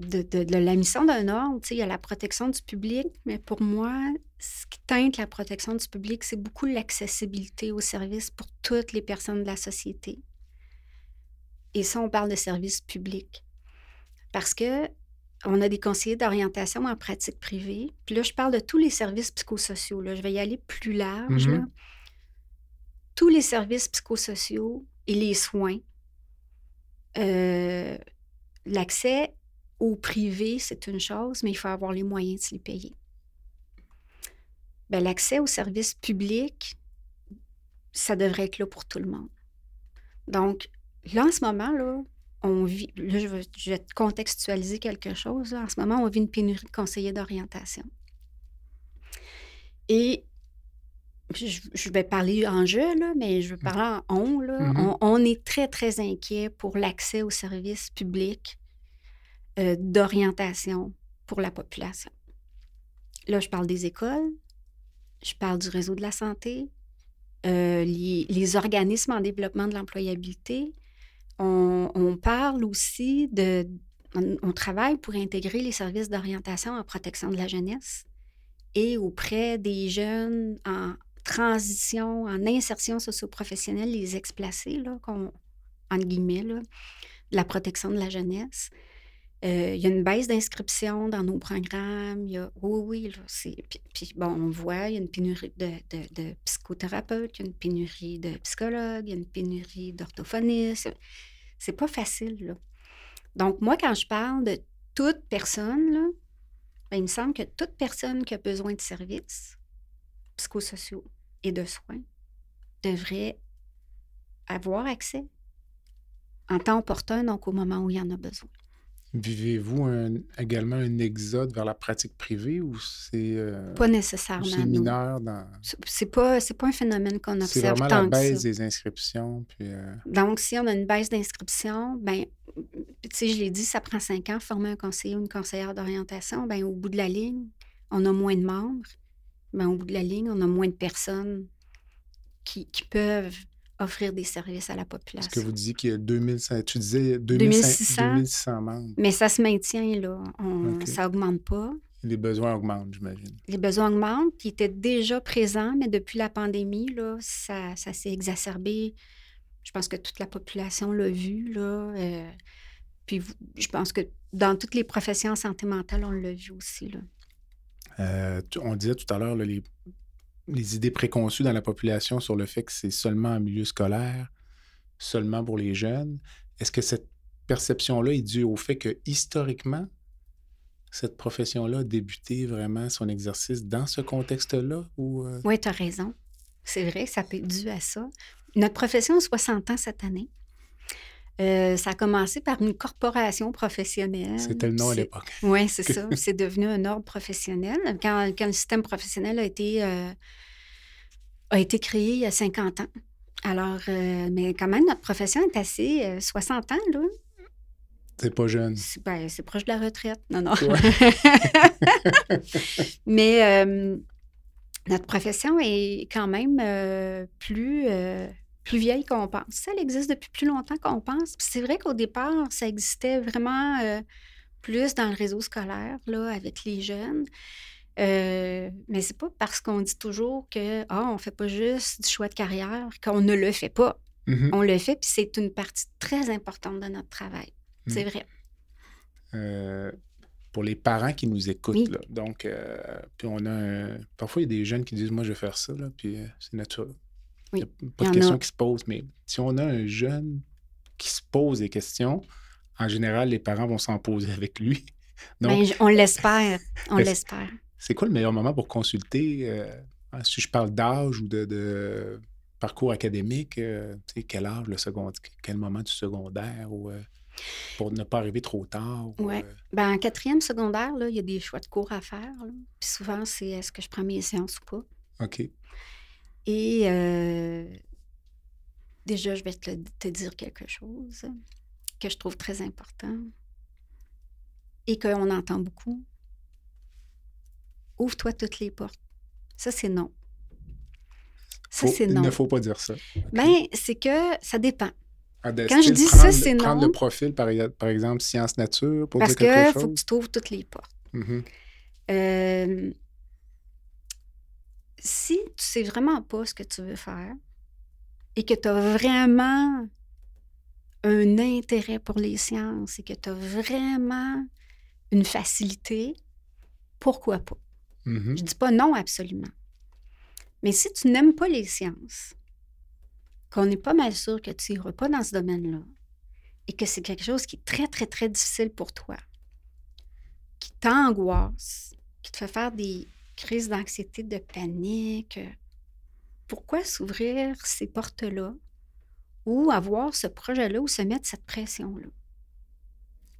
de, la mission d'un ordre. Il y a la protection du public, mais pour moi, ce qui teinte la protection du public, c'est beaucoup l'accessibilité aux services pour toutes les personnes de la société. Et ça, on parle de services publics. Parce que on a des conseillers d'orientation en pratique privée. Puis là, je parle de tous les services psychosociaux. Là. Je vais y aller plus large. Mm-hmm. Tous les services psychosociaux et les soins, euh, l'accès au privé, c'est une chose, mais il faut avoir les moyens de se les payer. Ben, l'accès aux services publics, ça devrait être là pour tout le monde. Donc, là, en ce moment, là, on vit, là, je, vais, contextualiser quelque chose. En ce moment, on vit une pénurie de conseillers d'orientation. Et je, vais parler en jeu, là, mais je veux parler en on, là. Mmh on. on. est très, très inquiet pour l'accès aux services publics euh, d'orientation pour la population. Là, je parle des écoles, je parle du réseau de la santé, euh, les, organismes en développement de l'employabilité. On, parle aussi de... On, travaille pour intégrer les services d'orientation en protection de la jeunesse et auprès des jeunes en transition, en insertion socio-professionnelle, les ex-placés, là, entre guillemets, là, la protection de la jeunesse. Euh, il y a une baisse d'inscription dans nos programmes. Y a, oui, oui, puis, bon, on voit, il y a une pénurie de, psychothérapeutes, il y a une pénurie de psychologues, il y a une pénurie d'orthophonistes. C'est pas facile, là. Donc, moi, quand je parle de toute personne, là, ben, il me semble que toute personne qui a besoin de services psychosociaux et de soins devrait avoir accès en temps opportun, donc au moment où il y en a besoin. Vivez-vous également un exode vers la pratique privée ou c'est. Euh, pas nécessairement. C'est mineur dans. C'est pas, pas un phénomène qu'on observe. C'est vraiment la baisse des inscriptions. Puis, euh, Donc, si on a une baisse d'inscription, ben, tu sais, je l'ai dit, ça prend cinq ans former un conseiller ou une conseillère d'orientation. Ben, au bout de la ligne, on a moins de membres. Ben, au bout de la ligne, on a moins de personnes qui, qui peuvent offrir des services à la population. Est-ce que vous disiez qu'il y a 2500, tu disais 2600, membres. Mais ça se maintient, là. Ça n'augmente pas. Les besoins augmentent, j'imagine. Les besoins augmentent, qui étaient déjà présents, mais depuis la pandémie, là, ça, ça s'est exacerbé. Je pense que toute la population l'a vu, là. Euh, puis je pense que dans toutes les professions en santé mentale, on l'a vu aussi, là. Euh, on disait tout à l'heure, les les idées préconçues dans la population sur le fait que c'est seulement en milieu scolaire, seulement pour les jeunes. Est-ce que cette perception-là est due au fait que historiquement, cette profession-là a débuté vraiment son exercice dans ce contexte-là? Ou, euh? Oui, tu as raison. C'est vrai, ça peut être dû à ça. Notre profession a 60 ans cette année. Euh, ça a commencé par une corporation professionnelle. C'était le nom à l'époque. Oui, c'est ça. C'est devenu un ordre professionnel. Quand, le système professionnel a été, euh, a été créé il y a 50 ans. Alors, euh, mais quand même, notre profession est assez 60 ans, là. C'est pas jeune. Ben, c'est proche de la retraite. Non, non. mais notre profession est quand même plus plus vieille qu'on pense. Elle existe depuis plus longtemps qu'on pense. c'est vrai qu'au départ, ça existait vraiment euh, plus dans le réseau scolaire, là, avec les jeunes. Euh, mais c'est pas parce qu'on dit toujours que ah, on fait pas juste du choix de carrière qu'on ne le fait pas. Mm-hmm. On le fait, puis c'est une partie très importante de notre travail. C'est mm. vrai. Euh, pour les parents qui nous écoutent, là, donc, puis on a parfois il y a des jeunes qui disent moi je vais faire ça, là, puis c'est naturel. Il n'y a pas de questions qui se posent, mais si on a un jeune qui se pose des questions, en général, les parents vont s'en poser avec lui. Ben, on l'espère. On l'espère. C'est quoi le meilleur moment pour consulter? Euh, si je parle d'âge ou de, parcours académique, euh, quel âge, le secondaire, quel moment du secondaire ou euh, pour ne pas arriver trop tard? Oui. Ben, en quatrième secondaire, il y a des choix de cours à faire. Puis souvent, c'est est-ce que je prends mes séances ou pas? OK. Et euh, déjà, je vais te, dire quelque chose que je trouve très important et qu'on entend beaucoup. Ouvre-toi toutes les portes. Ça, c'est non. Ça, c'est non. Il ne faut pas dire ça. Bien, c'est que ça dépend. Ah, Quand je dis ça, c'est non. Prendre le profil, par, par exemple, sciences-nature pour dire quelque chose. Parce qu'il faut que tu trouves toutes les portes. Euh, si tu sais vraiment pas ce que tu veux faire et que tu as vraiment un intérêt pour les sciences et que tu as vraiment une facilité, pourquoi pas? Mm-hmm. Je dis pas non absolument. Mais si tu n'aimes pas les sciences, qu'on n'est pas mal sûr que tu n'iras pas dans ce domaine-là et que c'est quelque chose qui est très, très, très difficile pour toi, qui t'angoisse, qui te fait faire des, crise d'anxiété, de panique. Pourquoi s'ouvrir ces portes-là ou avoir ce projet-là ou se mettre cette pression-là?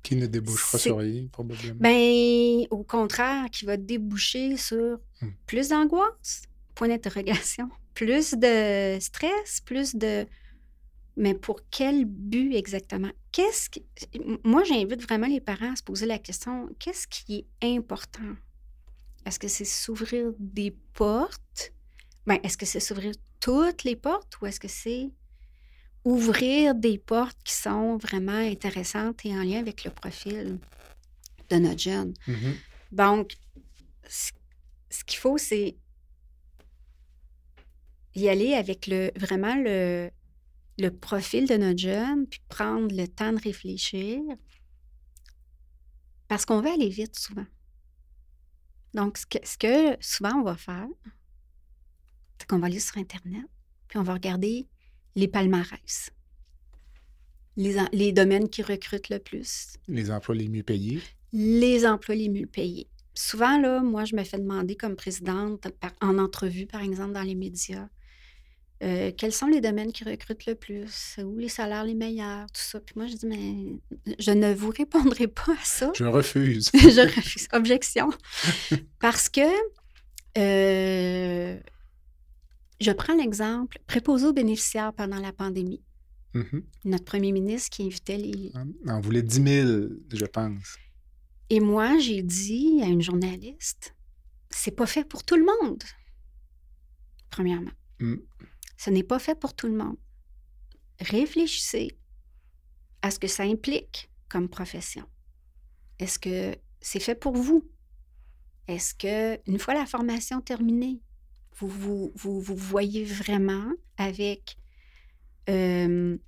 Qui ne débouchera sur rien, probablement. Ben, au contraire, qui va déboucher sur Hmm. Plus d'angoisse? Point d'interrogation. Plus de stress? Plus de... Mais pour quel but exactement? Qu'est-ce qui... Moi, j'invite vraiment les parents à se poser la question, qu'est-ce qui est important? Est-ce que c'est s'ouvrir des portes? Ben, est-ce que c'est s'ouvrir toutes les portes ou est-ce que c'est ouvrir des portes qui sont vraiment intéressantes et en lien avec le profil de notre jeune? Mm-hmm. Donc, ce qu'il faut, c'est y aller avec le, vraiment le, le profil de notre jeune, puis prendre le temps de réfléchir. Parce qu'on veut aller vite souvent. Donc, ce que, ce que souvent on va faire, c'est qu'on va aller sur Internet, puis on va regarder les palmarès, les, les domaines qui recrutent le plus. Les emplois les mieux payés. Les emplois les mieux payés. Souvent, là, moi, je me fais demander comme présidente, en entrevue, par exemple, dans les médias, euh, quels sont les domaines qui recrutent le plus? Où les salaires les meilleurs? Tout ça. Puis moi, je dis, mais je ne vous répondrai pas à ça. Je refuse. je refuse. Objection. Parce que euh, je prends l'exemple préposé aux bénéficiaires pendant la pandémie. Mm-hmm. Notre premier ministre qui invitait les. On voulait 10 000, je pense. Et moi, j'ai dit à une journaliste, c'est pas fait pour tout le monde, premièrement. Mm. Ce n'est pas fait pour tout le monde. Réfléchissez à ce que ça implique comme profession. Est-ce que c'est fait pour vous? Est-ce que, une fois la formation terminée, vous vous, voyez vraiment avec euh,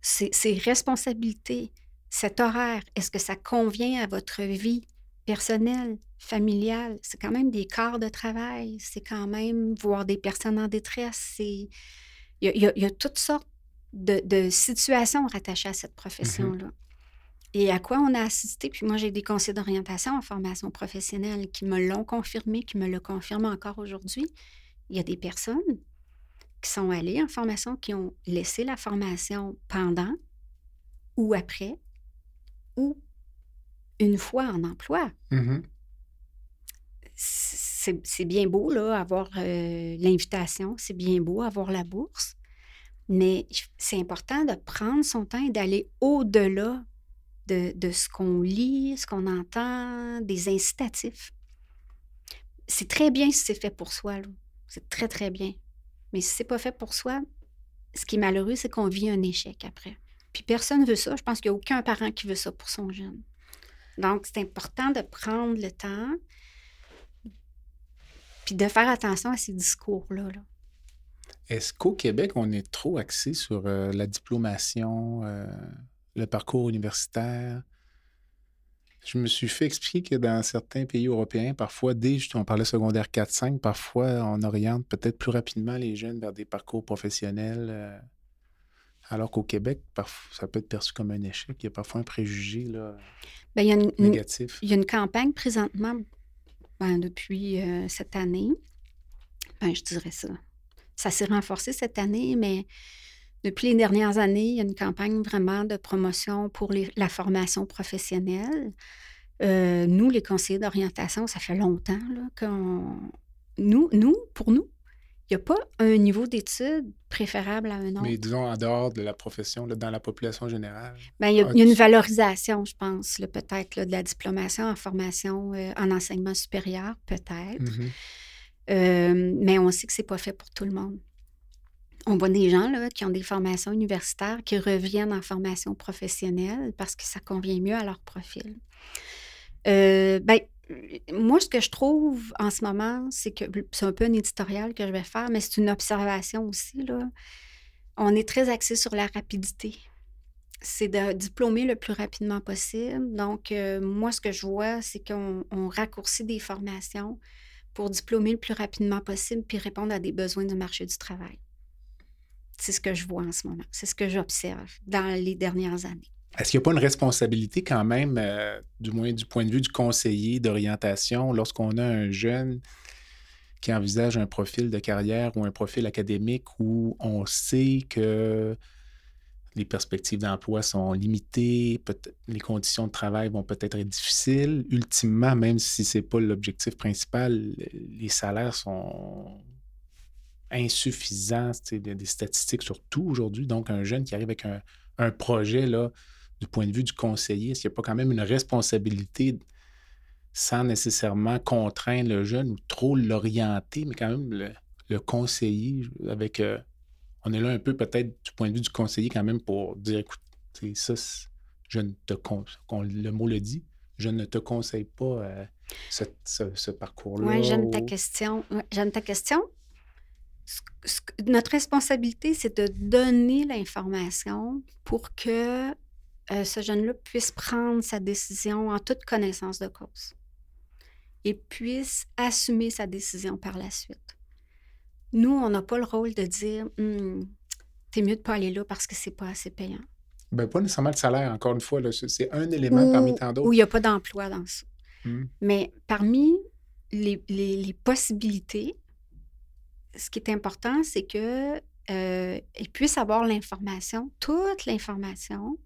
ces, responsabilités, cet horaire? Est-ce que ça convient à votre vie? Personnelle, familiale? C'est quand même des quarts de travail, c'est quand même voir des personnes en détresse. Il y, y, a toutes sortes de, de, situations rattachées à cette mmh profession-là. Et à quoi on a assisté? Puis moi, j'ai des conseils d'orientation en formation professionnelle qui me l'ont confirmé, qui me le confirment encore aujourd'hui. Il y a des personnes qui sont allées en formation, qui ont laissé la formation pendant ou après, ou une fois en emploi. Mmh c'est bien beau, là, avoir euh, l'invitation, c'est bien beau avoir la bourse, mais c'est important de prendre son temps et d'aller au-delà de, de, ce qu'on lit, ce qu'on entend, des incitatifs. C'est très bien si c'est fait pour soi, c'est très, très bien. Mais si c'est pas fait pour soi, ce qui est malheureux, c'est qu'on vit un échec après. Puis personne ne veut ça. Je pense qu'il n'y a aucun parent qui veut ça pour son jeune. Donc, c'est important de prendre le temps puis de faire attention à ces discours-là. -là, est ce qu'au Québec, on est trop axé sur euh, la diplomation, euh, le parcours universitaire? Je me suis fait expliquer que dans certains pays européens, parfois, dès, on parlait secondaire 4-5, parfois, on oriente peut-être plus rapidement les jeunes vers des parcours professionnels. Alors qu'au Québec, ça peut être perçu comme un échec. Il y a parfois un préjugé là, Bien, il y a une, négatif. il y a une campagne présentement, ben, depuis euh, cette année. Ben, je dirais ça. Ça s'est renforcé cette année, mais depuis les dernières années, il y a une campagne vraiment de promotion pour les, la formation professionnelle. Euh, nous, les conseillers d'orientation, ça fait longtemps qu'on. Nous, nous, pour nous, il n'y a pas un niveau d'études préférable à un autre? Mais disons, en dehors de la profession, là, dans la population générale? Bien, il, y a, il y a une valorisation, je pense, peut-être, de la diplomation en formation, euh, en enseignement supérieur, peut-être. Mm-hmm. euh, mais on sait que ce n'est pas fait pour tout le monde. On voit des gens là, qui ont des formations universitaires qui reviennent en formation professionnelle parce que ça convient mieux à leur profil. Euh, ben, moi, ce que je trouve en ce moment, c'est que c'est un peu un éditorial que je vais faire, mais c'est une observation aussi. Là. On est très axé sur la rapidité. C'est de diplômer le plus rapidement possible. Donc, euh, moi, ce que je vois, c'est qu'on raccourcit des formations pour diplômer le plus rapidement possible puis répondre à des besoins du marché du travail. C'est ce que je vois en ce moment. C'est ce que j'observe dans les dernières années. Est-ce qu'il n'y a pas une responsabilité quand même, euh, du moins du point de vue du conseiller d'orientation, lorsqu'on a un jeune qui envisage un profil de carrière ou un profil académique où on sait que les perspectives d'emploi sont limitées, les conditions de travail vont peut-être être difficiles? Ultimement, même si ce n'est pas l'objectif principal, les salaires sont insuffisants. A des statistiques sur tout aujourd'hui. Donc, un jeune qui arrive avec un, un projet, là, du point de vue du conseiller, est-ce qu'il n'y a pas quand même une responsabilité sans nécessairement contraindre le jeune ou trop l'orienter, mais quand même le, conseiller avec. Euh, on est là un peu peut-être du point de vue du conseiller quand même pour dire écoute, ça, je ne te le mot le dit, je ne te conseille pas euh, ce, parcours-là. Oui, j'aime ta question. j'aime ta question. Notre responsabilité, c'est de donner l'information pour que euh, ce jeune-là puisse prendre sa décision en toute connaissance de cause et puisse assumer sa décision par la suite. Nous, on n'a pas le rôle de dire «Hum, t'es mieux de pas aller là parce que c'est pas assez payant. Ben, pas nécessairement le salaire, encore une fois, c'est un élément parmi tant d'autres. Où il n'y a pas d'emploi dans ça. Mmh. Mais parmi les, les, possibilités, ce qui est important, c'est que euh, puisse avoir l'information, toute l'information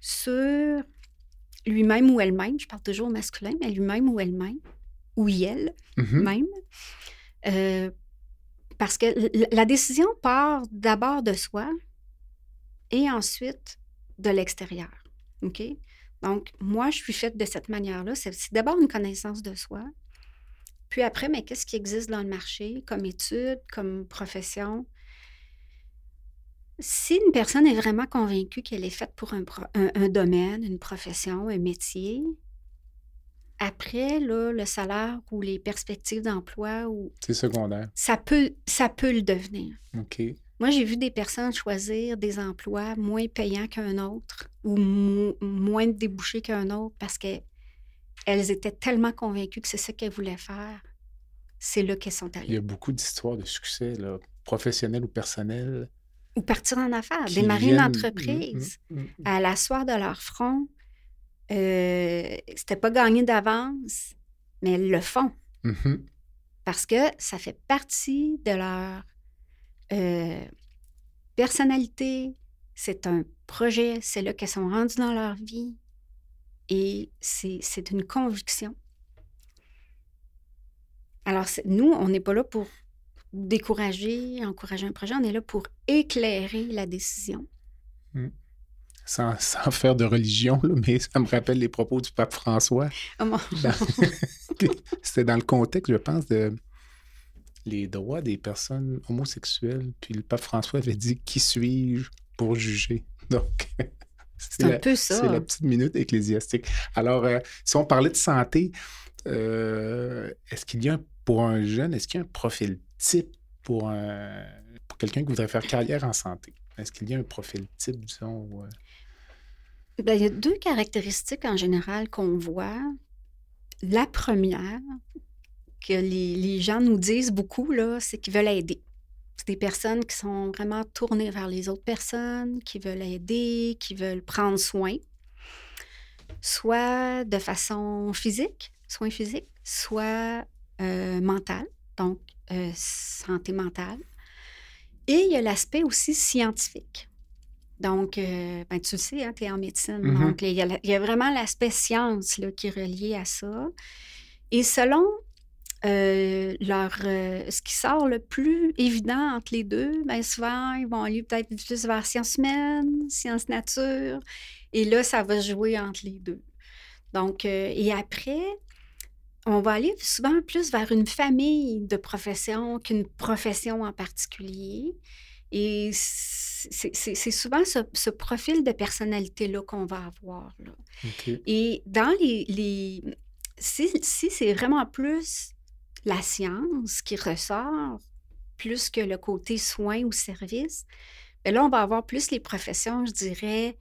sur lui-même ou elle-même, je parle toujours au masculin, mais lui-même ou elle-même, ou elle mm-hmm. même. Euh, parce que la décision part d'abord de soi et ensuite de l'extérieur. OK? Donc, moi, je suis faite de cette manière-là. C'est d'abord une connaissance de soi. Puis après, mais qu'est-ce qui existe dans le marché comme étude, comme profession? Si une personne est vraiment convaincue qu'elle est faite pour un, domaine, une profession, un métier, après, là, le salaire ou les perspectives d'emploi ou. C'est secondaire. Ça peut, ça peut le devenir. OK. Moi, j'ai vu des personnes choisir des emplois moins payants qu'un autre ou moins débouchés qu'un autre parce qu'elles étaient tellement convaincues que c'est ce qu'elles voulaient faire. C'est là qu'elles sont allées. Il y a beaucoup d'histoires de succès, là, professionnelles ou personnelles, ou partir en affaires, démarrer une entreprise, mmh, mmh, mmh, à la soir de leur front. Euh, c'était pas gagné d'avance, mais elles le font. Parce que ça fait partie de leur euh, personnalité. C'est un projet, c'est là qu'elles sont rendues dans leur vie. Et c'est une conviction. Alors, nous, on n'est pas là pour décourager, encourager un projet. On est là pour éclairer la décision. Hmm. Sans, faire de religion, mais ça me rappelle les propos du pape François. Oh C'était dans le contexte, je pense, de les droits des personnes homosexuelles. Puis le pape François avait dit Qui suis-je pour juger Donc, c'est un peu ça. C'est la petite minute ecclésiastique. Alors, euh, si on parlait de santé, euh, est-ce qu'il y a pour un jeune, est-ce qu'il y a un profil type pour, quelqu'un qui voudrait faire carrière en santé? Est-ce qu'il y a un profil type, disons? Euh? Ben, il y a deux caractéristiques en général qu'on voit. La première, que les, gens nous disent beaucoup, c'est qu'ils veulent aider. C'est des personnes qui sont vraiment tournées vers les autres personnes, qui veulent aider, qui veulent prendre soin, soit de façon physique, soins physiques, soit euh, mentale. Donc, euh, santé mentale. Et il y a l'aspect aussi scientifique. Donc, euh, ben, tu le sais, hein, tu es en médecine. Mm-hmm. Donc, il y, a, vraiment l'aspect science là, qui est relié à ça. Et selon euh, leur, ce qui sort le plus évident entre les deux, bien souvent, ils vont aller peut-être plus vers sciences humaines, sciences nature. Et là, ça va jouer entre les deux. Donc, et après, on va aller souvent plus vers une famille de professions qu'une profession en particulier. Et c'est souvent ce, profil de personnalité-là qu'on va avoir. Et dans les... si, c'est vraiment plus la science qui ressort, plus que le côté soins ou service, bien là, on va avoir plus les professions, je dirais,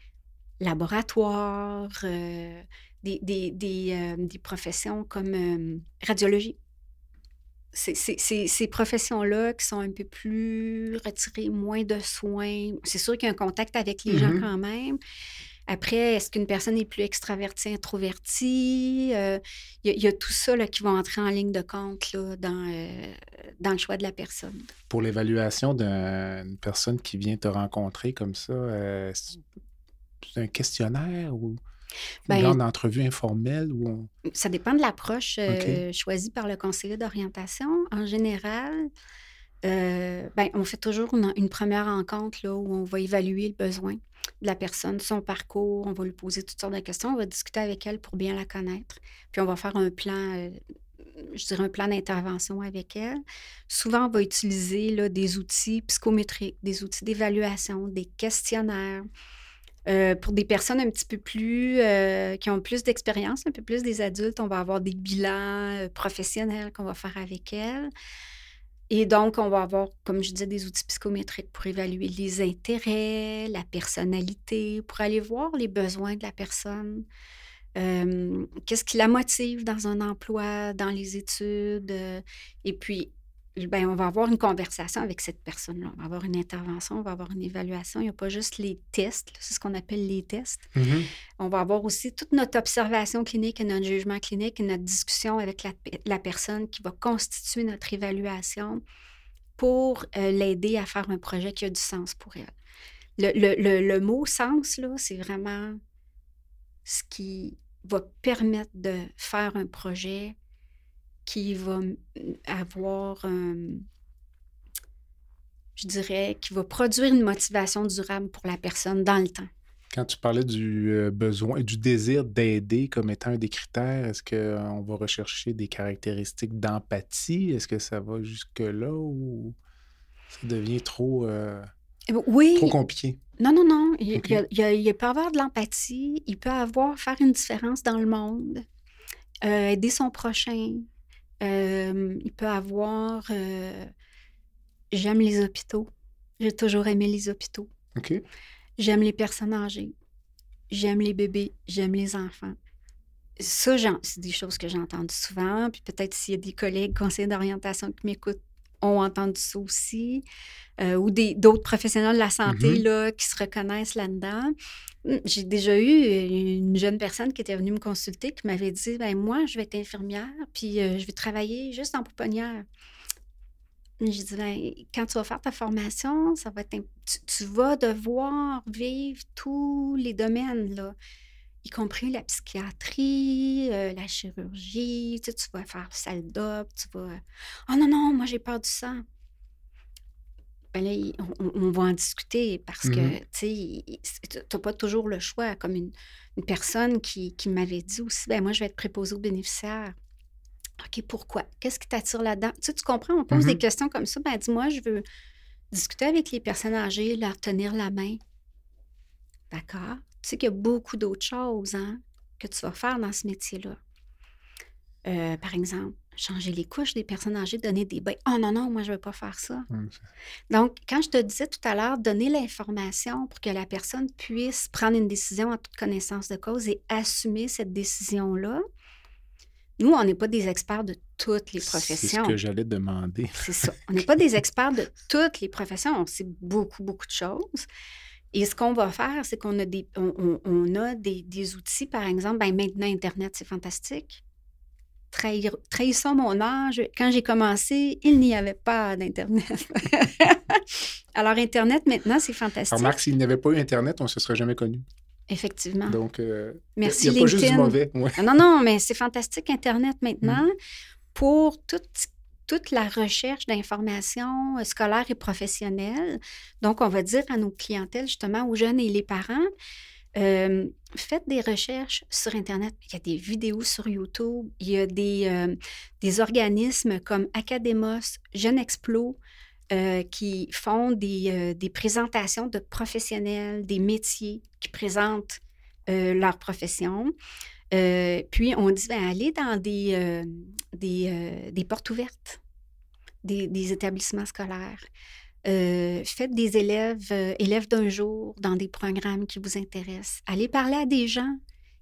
laboratoire, euh, des, des, euh, des, professions comme euh, radiologie. C'est ces professions-là qui sont un peu plus retirées, moins de soins. C'est sûr qu'il y a un contact avec les gens mmh quand même. Après, est-ce qu'une personne est plus extravertie, introvertie? Il y, a tout ça là, qui va entrer en ligne de compte là, dans, dans le choix de la personne. Pour l'évaluation d'une personne qui vient te rencontrer comme ça, c'est un questionnaire ou? Une ben, grande entrevue informelle? Ou Ça dépend de l'approche choisie par le conseiller d'orientation. En général, euh, ben, on fait toujours une, première rencontre là, où on va évaluer le besoin de la personne, son parcours, on va lui poser toutes sortes de questions, on va discuter avec elle pour bien la connaître, puis on va faire un plan, euh, je dirais un plan d'intervention avec elle. Souvent, on va utiliser là, des outils psychométriques, des outils d'évaluation, des questionnaires. Euh, pour des personnes un petit peu plus, qui ont plus d'expérience, un peu plus des adultes, on va avoir des bilans professionnels qu'on va faire avec elles. Et donc, on va avoir, comme je disais, des outils psychométriques pour évaluer les intérêts, la personnalité, pour aller voir les besoins de la personne. Qu'est-ce qui la motive dans un emploi, dans les études. et puis, ben, on va avoir une conversation avec cette personne-là. On va avoir une intervention, on va avoir une évaluation. Il n'y a pas juste les tests, c'est ce qu'on appelle les tests. Mm-hmm. On va avoir aussi toute notre observation clinique et notre jugement clinique et notre discussion avec la, personne qui va constituer notre évaluation pour euh, l'aider à faire un projet qui a du sens pour elle. Le, le mot sens, là, c'est vraiment ce qui va permettre de faire un projet qui va avoir, je dirais, qui va produire une motivation durable pour la personne dans le temps. Quand tu parlais du euh, besoin et du désir d'aider comme étant un des critères, est-ce qu'on va rechercher des caractéristiques d'empathie? Est-ce que ça va jusque-là ou ça devient trop, euh, eh ben, oui. trop compliqué? Non, non, non. Il, il, peut avoir de l'empathie, il peut avoir faire une différence dans le monde, euh, aider son prochain, il peut avoir j'aime les hôpitaux. J'ai toujours aimé les hôpitaux. OK. J'aime les personnes âgées. J'aime les bébés. J'aime les enfants. Ça, c'est des choses que j'ai entendues souvent. Puis peut-être s'il y a des collègues conseillers d'orientation qui m'écoutent, ont entendu ça aussi, euh, ou d'autres professionnels de la santé mm-hmm. là, qui se reconnaissent là-dedans. Hum, j'ai déjà eu une jeune personne qui était venue me consulter qui m'avait dit ben moi, je vais être infirmière, puis euh, je vais travailler juste en pouponnière. J'ai dit ben, quand tu vas faire ta formation, ça va être tu, vas devoir vivre tous les domaines, là, y compris la psychiatrie, euh, la chirurgie, tu, vas faire salle d'op, tu vas. Oh non, non, moi j'ai peur du sang ben là, on, va en discuter parce que, mmh tu sais, n'as pas toujours le choix. Comme une, personne qui, m'avait dit aussi, ben moi, je vais être préposé aux bénéficiaires. OK, pourquoi? Qu'est-ce qui t'attire là-dedans? Tu, sais, tu comprends, on pose des mmh questions comme ça. Ben, dis-moi, je veux discuter avec les personnes âgées, leur tenir la main. D'accord? Tu sais qu'il y a beaucoup d'autres choses hein, que tu vas faire dans ce métier-là. Euh, par exemple, changer les couches des personnes âgées, donner des bains. Oh non, non, moi, je ne veux pas faire ça. Donc, quand je te disais tout à l'heure, donner l'information pour que la personne puisse prendre une décision en toute connaissance de cause et assumer cette décision-là, nous, on n'est pas des experts de toutes les professions. C'est ce que j'allais demander. C'est ça. On n'est pas des experts de toutes les professions. On sait beaucoup, beaucoup de choses. Et ce qu'on va faire, c'est qu'on a des, on, a des, des, outils, par exemple, ben maintenant, Internet, c'est fantastique trahissons mon âge. Quand j'ai commencé, il n'y avait pas d'Internet. Alors, Internet, maintenant, c'est fantastique. Remarque, s'il n'y avait pas eu Internet, on ne se serait jamais connu. Effectivement. Donc, euh, Merci, il n'y a, pas juste du mauvais. Ah, non, non, mais c'est fantastique, Internet, maintenant, mm. pour toute, toute la recherche d'informations euh, scolaires et professionnelles. Donc, on va dire à nos clientèles, justement, aux jeunes et les parents, faites des recherches sur Internet. Il y a des vidéos sur YouTube. Il y a des, des organismes comme Academos, Jeune Explo, qui font des, des, présentations de professionnels, des métiers qui présentent leur profession. Puis on dit, ben, allez dans des, des, des portes ouvertes des, établissements scolaires. Euh, faites des élèves, euh, élèves d'un jour dans des programmes qui vous intéressent. Allez parler à des gens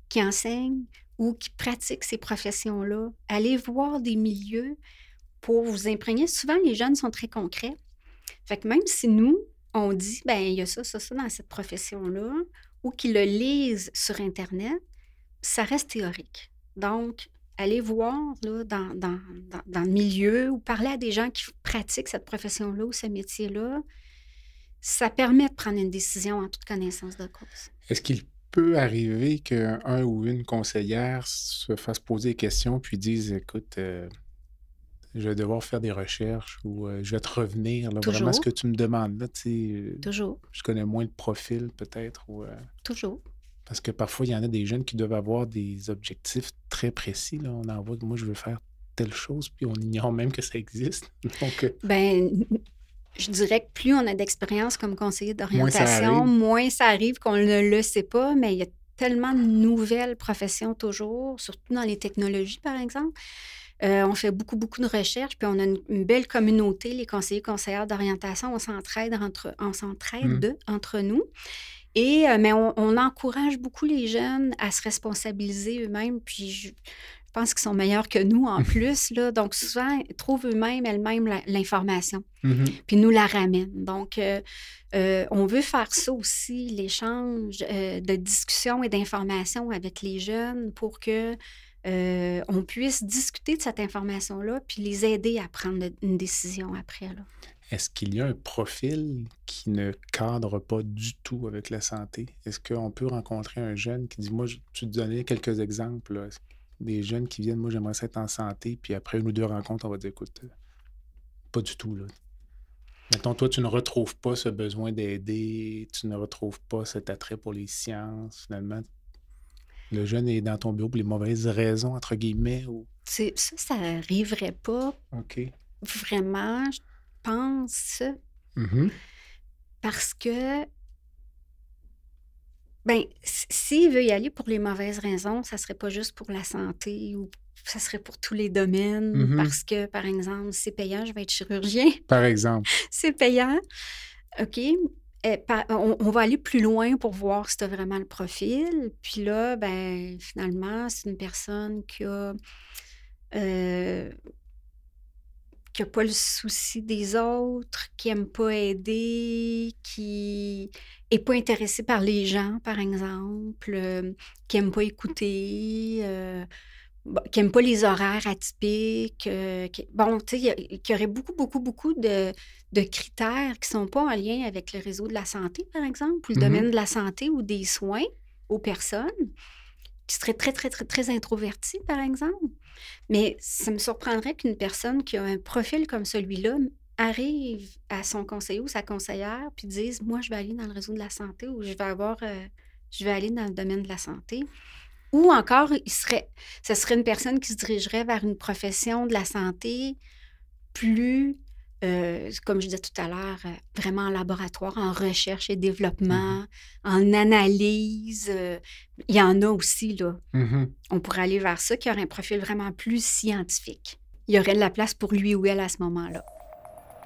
qui enseignent ou qui pratiquent ces professions-là. Allez voir des milieux pour vous imprégner. Souvent, les jeunes sont très concrets. Fait que même si nous, on dit, ben il y a ça, ça, ça dans cette profession-là, ou qui le lisent sur Internet, ça reste théorique. Donc, allez voir là, dans, dans, dans, le milieu ou parler à des gens qui pratiquent cette profession-là ou ce métier-là, ça permet de prendre une décision en toute connaissance de cause. Est-ce qu'il peut arriver qu'un ou une conseillère se fasse poser des questions puis dise Écoute, euh, je vais devoir faire des recherches ou euh, je vais te revenir. Là, vraiment ce que tu me demandes. Là, euh, Toujours. Je connais moins le profil peut-être. Ou, Toujours. Parce que parfois, il y en a des jeunes qui doivent avoir des objectifs très précis. Là. On envoie, moi, je veux faire telle chose, puis on ignore même que ça existe. Donc, ben, je dirais que plus on a d'expérience comme conseiller d'orientation, moins, ça arrive qu'on ne le sait pas, mais il y a tellement de nouvelles professions toujours, surtout dans les technologies, par exemple. Euh, on fait beaucoup, beaucoup de recherches, puis on a une, belle communauté, les conseillers, conseillères d'orientation, on s'entraide entre, on s'entraide mmh. entre nous. Et, euh, mais on, on, encourage beaucoup les jeunes à se responsabiliser eux-mêmes. Puis je, pense qu'ils sont meilleurs que nous en plus. Là. Donc, souvent, ils trouvent eux-mêmes, elles-mêmes l'information, mm-hmm. puis nous la ramènent. Donc, euh, euh, on veut faire ça aussi, l'échange euh, de discussions et d'informations avec les jeunes pour que on puisse discuter de cette information-là, puis les aider à prendre une décision après. Est-ce qu'il y a un profil qui ne cadre pas du tout avec la santé? Est-ce qu'on peut rencontrer un jeune qui dit, moi, tu te donnais quelques exemples, des jeunes qui viennent, moi j'aimerais être en santé, puis après une ou deux rencontres, on va dire, écoute, euh, pas du tout. Là. Mettons, toi, tu ne retrouves pas ce besoin d'aider, tu ne retrouves pas cet attrait pour les sciences, finalement. Le jeune est dans ton bureau pour les mauvaises raisons, entre guillemets. Ou... Ça, ça n'arriverait pas. OK. Vraiment, je pense. Mm-hmm. Parce que Bien, s'il veut y aller pour les mauvaises raisons, ça serait pas juste pour la santé ou ça serait pour tous les domaines mm-hmm. parce que, par exemple, c'est payant, je vais être chirurgien. Par exemple. c'est payant. OK. Eh, on, va aller plus loin pour voir si tu as vraiment le profil. Puis là, ben, finalement, c'est une personne qui a euh, qui n'a pas le souci des autres, qui n'aime pas aider, qui n'est pas intéressé par les gens, par exemple, euh, qui n'aime pas écouter, euh, qui n'aime pas les horaires atypiques. Euh, bon, tu sais, il y, aurait beaucoup, beaucoup, beaucoup de, critères qui ne sont pas en lien avec le réseau de la santé, par exemple, ou le mmh domaine de la santé ou des soins aux personnes, qui seraient très, très, très, très introvertis, par exemple. Mais ça me surprendrait qu'une personne qui a un profil comme celui-là arrive à son conseiller ou sa conseillère puis dise Moi, je vais aller dans le réseau de la santé ou je vais avoir euh, je vais aller dans le domaine de la santé. Ou encore, il serait, ce serait une personne qui se dirigerait vers une profession de la santé plus euh, comme je disais tout à l'heure, euh, vraiment en laboratoire, en recherche et mmh développement, en analyse. Euh, il y en a aussi, là. Mmh On pourrait aller vers ça, qui aurait un profil vraiment plus scientifique. Il y aurait de la place pour lui ou elle à ce moment-là.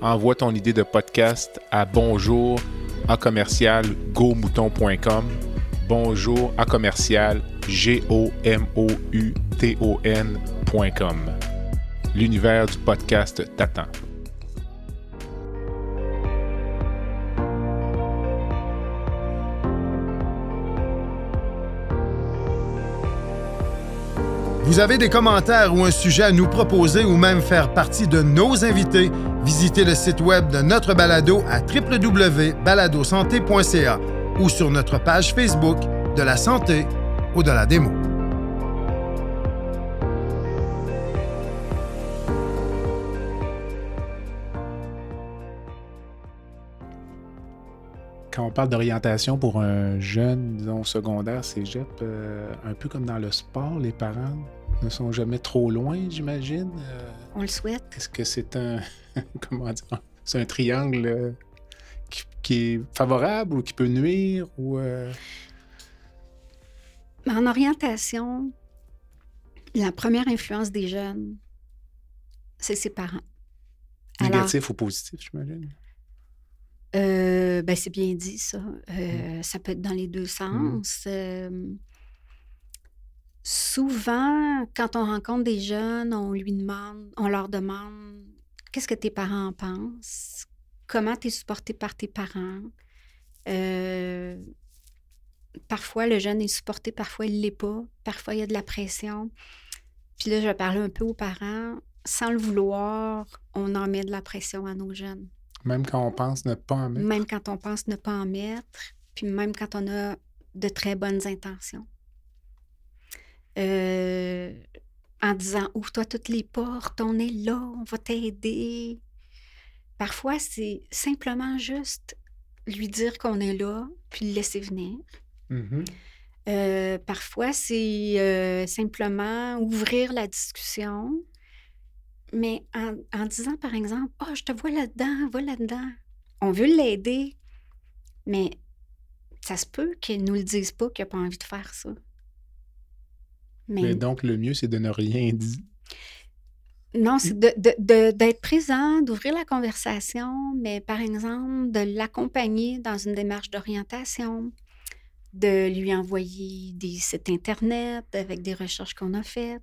Envoie ton idée de podcast à bonjour à commercial bonjour à commercial l'univers du podcast t'attend. Vous avez des commentaires ou un sujet à nous proposer ou même faire partie de nos invités, visitez le site web de notre balado à www.baladosanté.ca ou sur notre page Facebook de la santé ou de la démo. quand on parle d'orientation pour un jeune, disons, secondaire, cégep, euh, un peu comme dans le sport, les parents ne sont jamais trop loin, j'imagine. Euh, on le souhaite. Est-ce que c'est un, comment dire, c'est un triangle euh, qui, est favorable ou qui peut nuire ou En orientation, la première influence des jeunes, c'est ses parents. Négatif ou positif, j'imagine? Euh, ben, c'est bien dit, ça. Euh, mmh. Ça peut être dans les deux Mmh. sens. Euh, souvent, quand on rencontre des jeunes, on lui demande, on leur demande qu'est-ce que tes parents en pensent, comment tu es supporté par tes parents? Euh, parfois, le jeune est supporté, parfois, il ne l'est pas. Parfois, il y a de la pression. Puis là, je vais parler un peu aux parents. Sans le vouloir, on en met de la pression à nos jeunes. Même quand on pense ne pas en mettre. Même quand on pense ne pas en mettre, puis même quand on a de très bonnes intentions. Euh, en disant ouvre-toi toutes les portes, on est là, on va t'aider. Parfois, c'est simplement juste lui dire qu'on est là, puis le laisser venir. Mhm. Euh, parfois, c'est euh, simplement ouvrir la discussion, mais en, en disant, par exemple, « Oh, je te vois là-dedans, va là-dedans. » On veut l'aider, mais ça se peut qu'ils ne nous le disent pas qu'il n'a pas envie de faire ça. Mais Mais donc, le mieux, c'est de ne rien dire. non, c'est de- de- de- d'être présent, d'ouvrir la conversation, mais par exemple, de l'accompagner dans une démarche d'orientation, de lui envoyer des sites Internet avec des recherches qu'on a faites.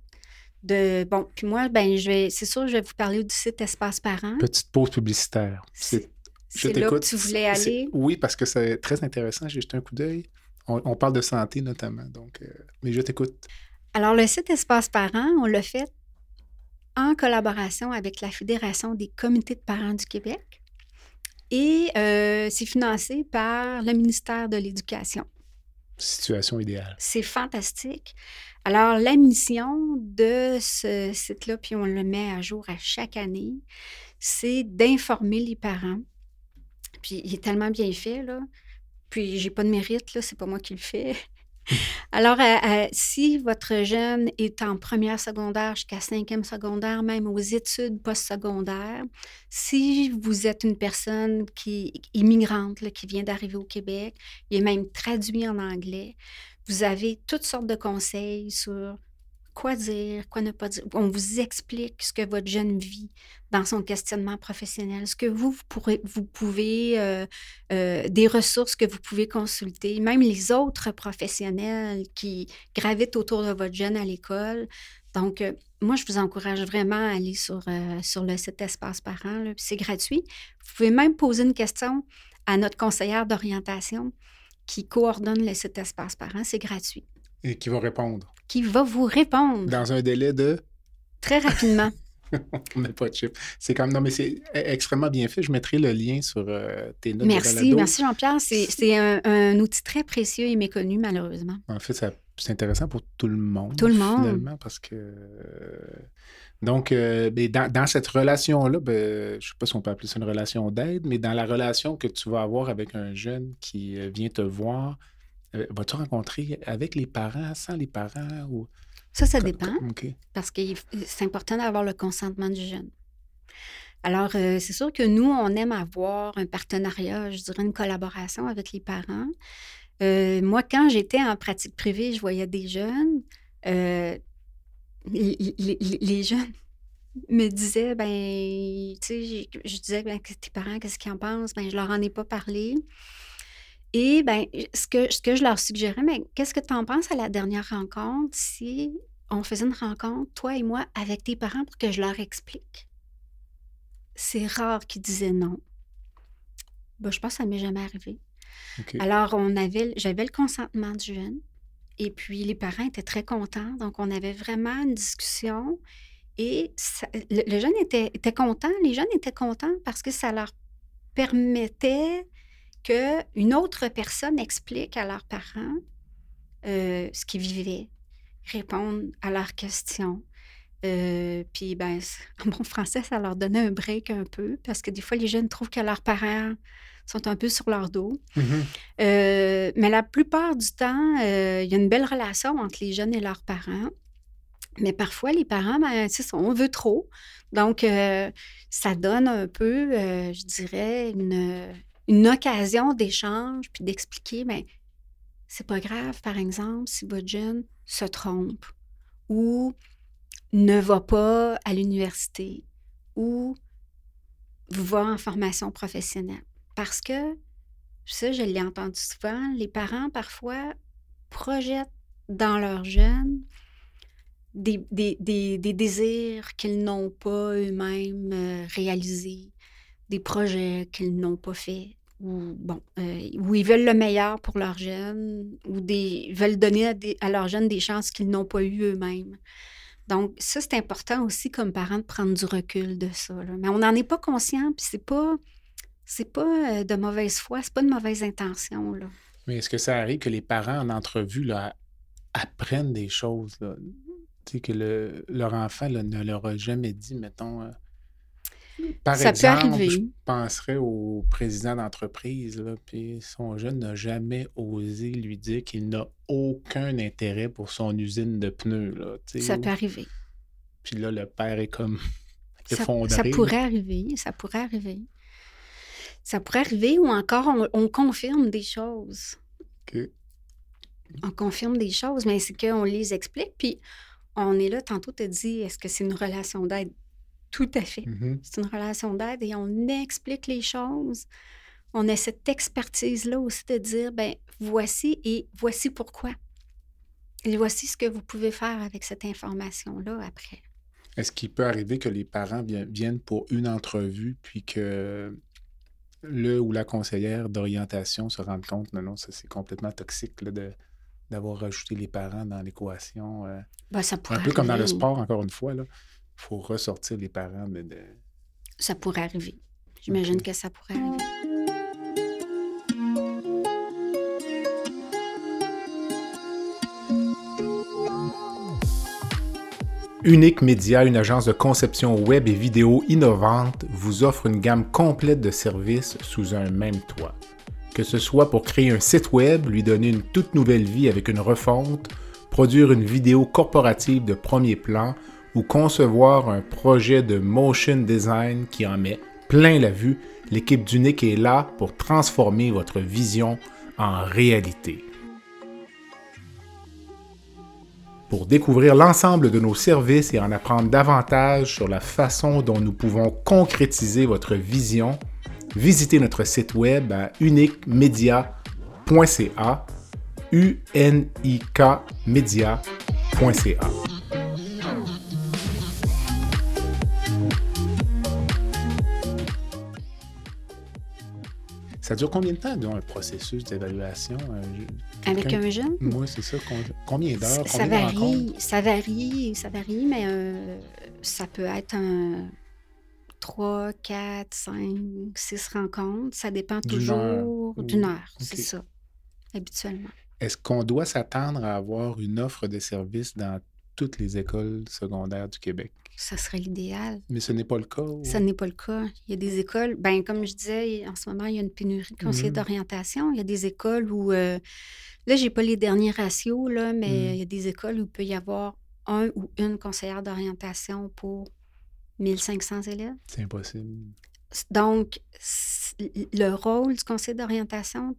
De, bon, puis moi, ben, je vais, c'est sûr, je vais vous parler du site Espace Parents. Petite pause publicitaire. C'est là que tu voulais aller? Oui, parce que c'est très intéressant. J'ai jeté un coup d'œil. On, on parle de santé notamment. Donc, euh, mais je t'écoute. Alors, le site Espace Parents, on l'a fait en collaboration avec la Fédération des comités de parents du Québec et euh, c'est financé par le ministère de l'Éducation. Situation idéale. C'est fantastique. Alors, la mission de ce site-là, puis on le met à jour à chaque année, c'est d'informer les parents. Puis il est tellement bien fait, là. Puis j'ai pas de mérite, là, c'est pas moi qui le fais. Alors, euh, euh, si votre jeune est en première secondaire jusqu'à cinquième secondaire, même aux études postsecondaires, si vous êtes une personne qui immigrante, là, qui vient d'arriver au Québec, il est même traduit en anglais, vous avez toutes sortes de conseils sur quoi dire, quoi ne pas dire. On vous explique ce que votre jeune vit dans son questionnement professionnel, ce que vous, pourrez, vous pouvez, euh, euh, des ressources que vous pouvez consulter, même les autres professionnels qui gravitent autour de votre jeune à l'école. Donc, euh, moi, je vous encourage vraiment à aller sur, sur le site Espace Parents. C'est gratuit. Vous pouvez même poser une question à notre conseillère d'orientation qui coordonne le site Espace Parents. C'est gratuit. Et qui va répondre. Qui va vous répondre Dans un délai de. très rapidement. On n'a pas de chiffre. C'est comme. Non, mais c'est extrêmement bien fait. Je mettrai le lien sur euh, tes notes Merci, merci Jean-Pierre. C'est un, un outil très précieux et méconnu, malheureusement. En fait, ça- c'est intéressant pour tout le monde. Tout le monde. Finalement, parce que. Donc, euh, ben, dans, dans cette relation-là, ben, je ne sais pas si on peut appeler ça une relation d'aide, mais dans la relation que tu vas avoir avec un jeune qui euh, vient te voir, vas-tu rencontrer avec les parents, sans les parents ou. Ça, ça dépend. parce que c'est important d'avoir le consentement du jeune. Alors, euh, c'est sûr que nous, on aime avoir un partenariat, je dirais une collaboration avec les parents. Euh, moi, quand j'étais en pratique privée, je voyais des jeunes. euh, les, les- les- les jeunes me disaient, ben, tu sais, j'ai- je disais, ben, tes parents, qu'est-ce qu'ils en pensent? Ben, je leur en ai pas parlé. Et ben, ce que, ce que je leur suggérais, mais qu'est-ce que tu en penses à la dernière rencontre si on faisait une rencontre, toi et moi, avec tes parents pour que je leur explique? C'est rare qu'ils disaient non. Ben, je pense que ça m'est jamais arrivé. Alors, on avait, j'avais le consentement du jeune. Et puis, les parents étaient très contents. Donc, on avait vraiment une discussion. Et ça- le, le jeune était, était content. Les jeunes étaient contents parce que ça leur permettait qu'une autre personne explique à leurs parents euh, ce qu'ils vivaient, répondre à leurs questions. Euh, puis, ben, en bon français, ça leur donnait un break un peu parce que des fois, les jeunes trouvent que leurs parents sont un peu sur leur dos. Mhm. Euh, mais la plupart du temps, il y a une belle relation entre les jeunes et leurs parents. Mais parfois, les parents, ben, on veut trop. Donc, ça donne un peu, je dirais, une, une occasion d'échange puis d'expliquer, mais c'est pas grave, par exemple, si votre jeune se trompe ou ne va pas à l'université ou va en formation professionnelle. Parce que, ça, je l'ai entendu souvent, les parents, parfois, projettent dans leurs jeunes des, des, désirs qu'ils n'ont pas eux-mêmes euh, réalisés, des projets qu'ils n'ont pas faits, ou bon, euh, où ils veulent le meilleur pour leurs jeunes, ou des veulent donner à, à leurs jeunes des chances qu'ils n'ont pas eues eux-mêmes. Donc, ça, c'est important aussi comme parent de prendre du recul de ça. Mais on n'en est pas conscient, puis c'est pas c'est pas euh, de mauvaise foi, c'est pas de mauvaise intention. Là. Mais est-ce que ça arrive que les parents en entrevue là, apprennent des choses? Que le, leur enfant ne leur a jamais dit, mettons. Par ça exemple, peut arriver. je penserais au président d'entreprise, puis son jeune n'a jamais osé lui dire qu'il n'a aucun intérêt pour son usine de pneus. Là, ça peut arriver. Puis là, le père est comme effondré. Ça, ça pourrait arriver, ça pourrait arriver. Ça pourrait arriver ou encore on, confirme des choses. OK. On confirme des choses, mais c'est qu'on les explique. Puis on est là, tantôt, tu dit, est-ce que c'est une relation d'aide? Tout à fait. Mm-hmm. C'est une relation d'aide et on explique les choses. On a cette expertise-là aussi de dire, ben voici et voici pourquoi. Et voici ce que vous pouvez faire avec cette information-là après. Est-ce qu'il peut arriver que les parents viennent pour une entrevue, puis que le ou la conseillère d'orientation se rende compte, non, non, ça c'est complètement toxique de, d'avoir rajouté les parents dans l'équation. Euh, ben, un peu comme dans le sport, encore une fois, il faut ressortir les parents. de... Ça pourrait arriver. J'imagine que ça pourrait arriver. Unique Média, une agence de conception web et vidéo innovante, vous offre une gamme complète de services sous un même toit. Que ce soit pour créer un site web, lui donner une toute nouvelle vie avec une refonte, produire une vidéo corporative de premier plan ou concevoir un projet de motion design qui en met plein la vue, l'équipe d'Unique est là pour transformer votre vision en réalité. Pour découvrir l'ensemble de nos services et en apprendre davantage sur la façon dont nous pouvons concrétiser votre vision, visitez notre site web à uniquemedia.ca, u Ça dure combien de temps, un processus d'évaluation? Euh, Avec un jeune? Moi, c'est ça. Combien d'heures? Ça, varie, ça varie, ça varie, mais euh, ça peut être un 3, 4, 5, 6 rencontres. Ça dépend toujours d'une heure, c'est ça, habituellement. Est-ce qu'on doit s'attendre à avoir une offre de service dans toutes les écoles secondaires du Québec? Ça serait l'idéal. Mais ce n'est pas le cas? Ce n'est pas le cas. Il y a des écoles, ben comme je disais, en ce moment, il y a une pénurie de conseillers mmh. d'orientation. Il y a des écoles où, euh, là, je n'ai pas les derniers ratios, là, mais mmh. il y a des écoles où il peut y avoir un ou une conseillère d'orientation pour 1500 élèves. C'est impossible. Donc, le rôle du conseil d'orientation,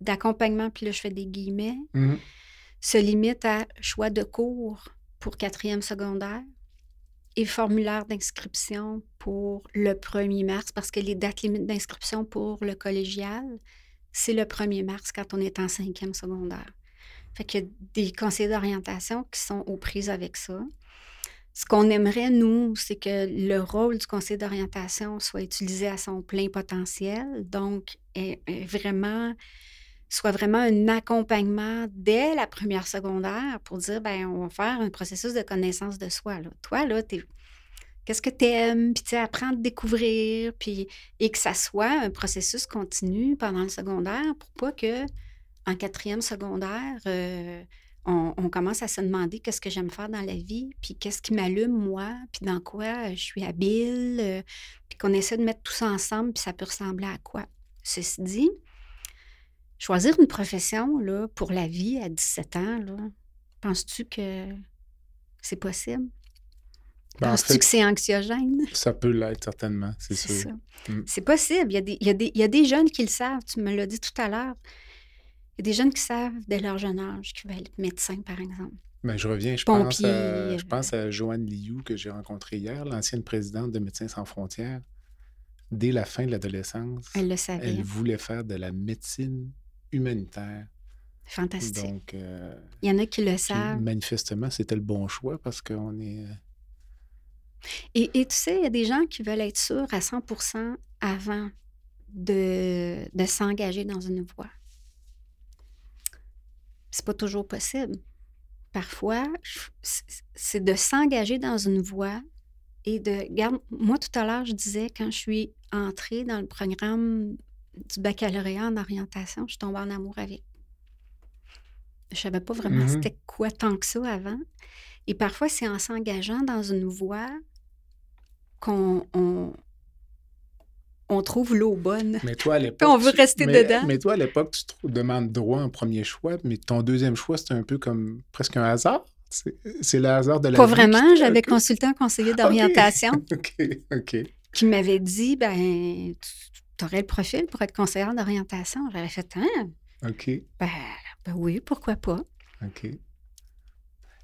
d'accompagnement, puis là, je fais des guillemets, mmh se limite à choix de cours pour quatrième secondaire et formulaire d'inscription pour le 1er mars, parce que les dates limites d'inscription pour le collégial, c'est le 1er mars quand on est en cinquième secondaire. Fait qu'il y a des conseillers d'orientation qui sont aux prises avec ça. Ce qu'on aimerait, nous, c'est que le rôle du conseil d'orientation soit utilisé à son plein potentiel, donc vraiment soit vraiment un accompagnement dès la première secondaire pour dire, ben on va faire un processus de connaissance de soi. Là. Toi, là, qu'est-ce que tu aimes, puis tu apprends à découvrir, puis et que ça soit un processus continu pendant le secondaire pour pas que en quatrième secondaire, euh, on, commence à se demander qu'est-ce que j'aime faire dans la vie, puis qu'est-ce qui m'allume, moi, puis dans quoi je suis habile, euh, puis qu'on essaie de mettre tout ça ensemble, puis ça peut ressembler à quoi. Ceci dit, choisir une profession là, pour la vie à 17 ans, penses-tu que c'est possible? Ben, penses-tu que c'est anxiogène? Ça peut l'être, certainement, c'est sûr. Mm. C'est possible. Il y, a des, il, y a des, il y, a des, jeunes qui le savent, tu me l'as dit tout à l'heure. Il y a des jeunes qui savent dès leur jeune âge qu'ils veulent être médecins, par exemple. Mais je reviens, je pense, à, je pense à Joanne Liu que j'ai rencontrée hier, l'ancienne présidente de Médecins sans frontières. Dès la fin de l'adolescence, elle le savait. Elle voulait faire de la médecine humanitaire. Fantastique. Donc, euh, il y en a qui le savent. Manifestement, c'était le bon choix parce qu'on est. Euh, et, et, tu sais, il y a des gens qui veulent être sûrs à 100 avant de, de s'engager dans une voie. C'est pas toujours possible. Parfois, c'est de s'engager dans une voie et de. Regarde, moi, tout à l'heure, je disais, quand je suis entrée dans le programme du baccalauréat en orientation, je suis tombée en amour avec. Je savais pas vraiment mm-hmm. c'était quoi tant que ça avant. Et parfois, c'est en s'engageant dans une voie qu'on on, trouve l'eau bonne. Mais toi, à l'époque. on veut rester dedans. Mais toi, à l'époque, tu demandes droit en premier choix, mais ton deuxième choix, c'est un peu comme presque un hasard. C'est le hasard de la Pas vraiment. J'avais consulté un conseiller d'orientation. OK, OK. Qui m'avait dit ben, tu aurais le profil pour être conseillère d'orientation. J'avais fait hein? OK. Ben, ben, oui, pourquoi pas. OK.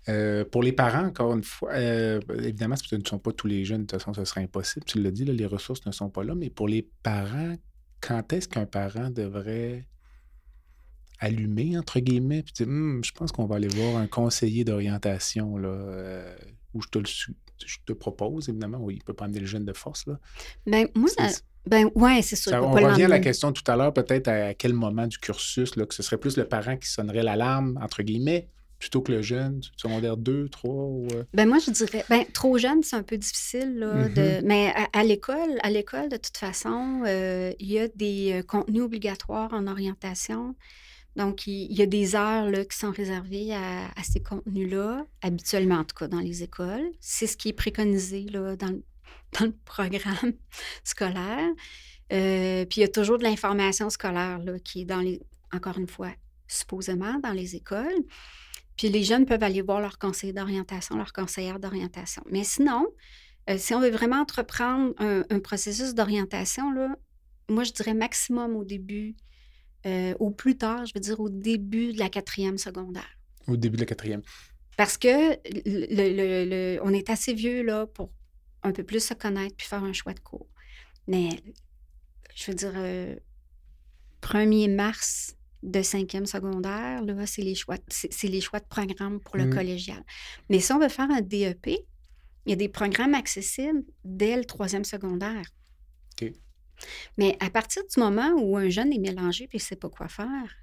Euh, pour les parents, encore une fois, euh, évidemment, ce ne sont pas tous les jeunes, de toute façon, ce serait impossible. Tu l'as dit, les ressources ne sont pas là, mais pour les parents, quand est-ce qu'un parent devrait allumé, entre guillemets, puis dire, hum, je pense qu'on va aller voir un conseiller d'orientation, là, euh, où je te, le, je te propose, évidemment, oui, il peut pas amener le jeune de force, là. Ben, moi, ben, ouais, c'est sûr. on revient à la question tout à l'heure, peut-être à quel moment du cursus, là, que ce serait plus le parent qui sonnerait l'alarme, entre guillemets, plutôt que le jeune, secondaire 2, 3 ou... Euh? Ben moi, je dirais, ben, trop jeune, c'est un peu difficile, là, de... Mm-hmm. mais à, l'école, à l'école, de toute façon, euh, il y a des contenus obligatoires en orientation. Donc, il, y a des heures là, qui sont réservées à, ces contenus-là, habituellement en tout cas dans les écoles. C'est ce qui est préconisé là, dans, dans le programme scolaire. Euh, puis il y a toujours de l'information scolaire là, qui est dans les, encore une fois, supposément dans les écoles. Puis les jeunes peuvent aller voir leur conseiller d'orientation, leur conseillère d'orientation. Mais sinon, euh, si on veut vraiment entreprendre un, un processus d'orientation, moi, je dirais maximum au début euh, au plus tard, je veux dire au début de la quatrième secondaire. Au début de la quatrième. Parce que le, on est assez vieux là pour un peu plus se connaître puis faire un choix de cours. Mais je veux dire, 1er euh, mars de cinquième secondaire, là, c'est les choix, c'est, les choix de programme pour le mmh. collégial. Mais si on veut faire un DEP, il y a des programmes accessibles dès le troisième secondaire. Mais à partir du moment où un jeune est mélangé et ne sait pas quoi faire,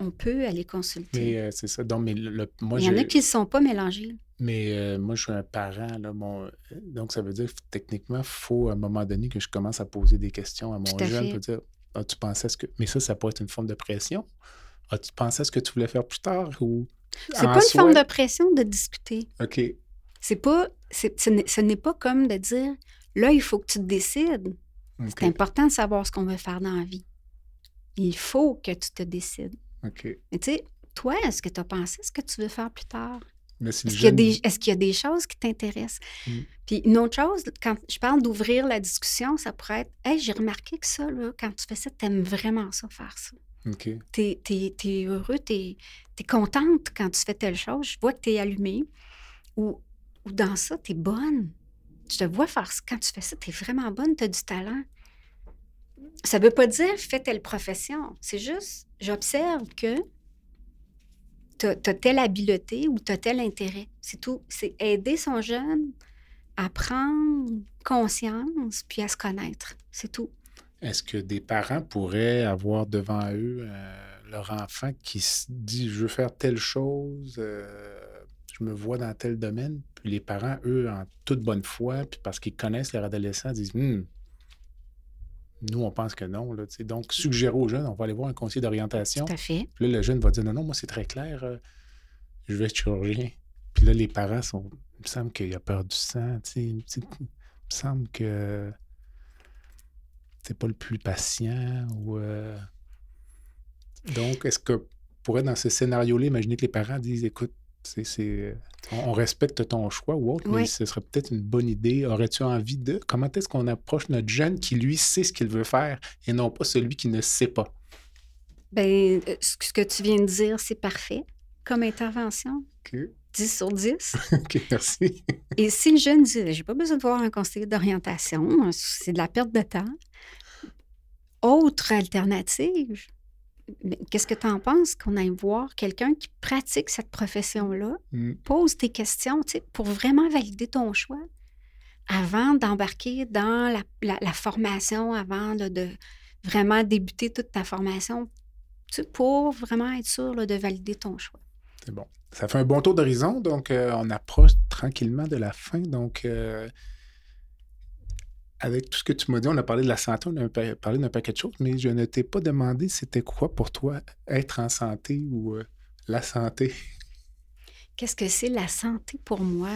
on peut aller consulter. Mais euh, c'est ça. Donc, mais moi, Il y en a qui ne sont pas mélangés. Mais euh, moi, je suis un parent. Là, mon... Donc, ça veut dire que techniquement, il faut à un moment donné que je commence à poser des questions à mon jeune pour dire ah, tu pensais ce que. Mais ça, ça pourrait être une forme de pression. Ah, tu pensais ce que tu voulais faire plus tard ou. C'est pas une forme de pression de discuter. OK. C'est pas. Ce n'est pas comme de dire là, il faut que tu te décides. C'est important de savoir ce qu'on veut faire dans la vie. Il faut que tu te décides. OK. Mais tu sais, toi, est-ce que tu as pensé ce que tu veux faire plus tard? Est-ce qu'il y, a des choses qui t'intéressent? Mm. Puis une autre chose, quand je parle d'ouvrir la discussion, ça pourrait être Hey, j'ai remarqué que ça, là, quand tu fais ça, tu aimes vraiment ça, faire ça. OK. Tu es, heureux, tu es, contente quand tu fais telle chose. Je vois que tu es allumée. Ou, ou dans ça, tu es bonne je te vois faire ça. Quand tu fais ça, tu es vraiment bonne, tu as du talent. Ça ne veut pas dire fais telle profession. C'est juste, j'observe que tu as, telle habileté ou tu tel intérêt. C'est tout. C'est aider son jeune à prendre conscience puis à se connaître. C'est tout. Est-ce que des parents pourraient avoir devant eux euh, leur enfant qui se dit je veux faire telle chose, euh, je me vois dans tel domaine, puis les parents, eux, en toute bonne foi, puis parce qu'ils connaissent leur adolescent, disent hum, nous, on pense que non. Là, donc, suggérer aux jeunes, on va aller voir un conseiller d'orientation. Tout à fait. Puis là, le jeune va dire non, non, moi, c'est très clair, euh, je vais être chirurgien. Puis là, les parents sont. Il me semble qu'il a peur du sang. Il me semble que c'est pas le plus patient. Ou, euh, Donc, est-ce que pour être dans ce scénario-là, imaginez que les parents disent écoute, c'est, on respecte ton choix ou autre, mais ce serait peut-être une bonne idée. Aurais-tu envie de. Comment est-ce qu'on approche notre jeune qui, lui, sait ce qu'il veut faire et non pas celui qui ne sait pas? Ben, euh, ce que tu viens de dire, c'est parfait comme intervention. OK. 10 sur 10. OK, merci. Et si le jeune dit, j'ai pas besoin de voir un conseiller d'orientation, c'est de la perte de temps. Autre alternative, qu'est-ce que tu en penses qu'on aille voir quelqu'un qui pratique cette profession-là? Mm. Pose tes questions pour vraiment valider ton choix avant d'embarquer dans la, la- la formation, avant là, de vraiment débuter toute ta formation, pour vraiment être sûr là, de valider ton choix. C'est bon. Ça fait un bon tour d'horizon, donc euh, on approche tranquillement de la fin. Donc, euh, avec tout ce que tu m'as dit, on a parlé de la santé, on a pa- parlé d'un paquet de choses, mais je ne t'ai pas demandé c'était quoi pour toi être en santé ou euh, la santé. Qu'est-ce que c'est la santé pour moi?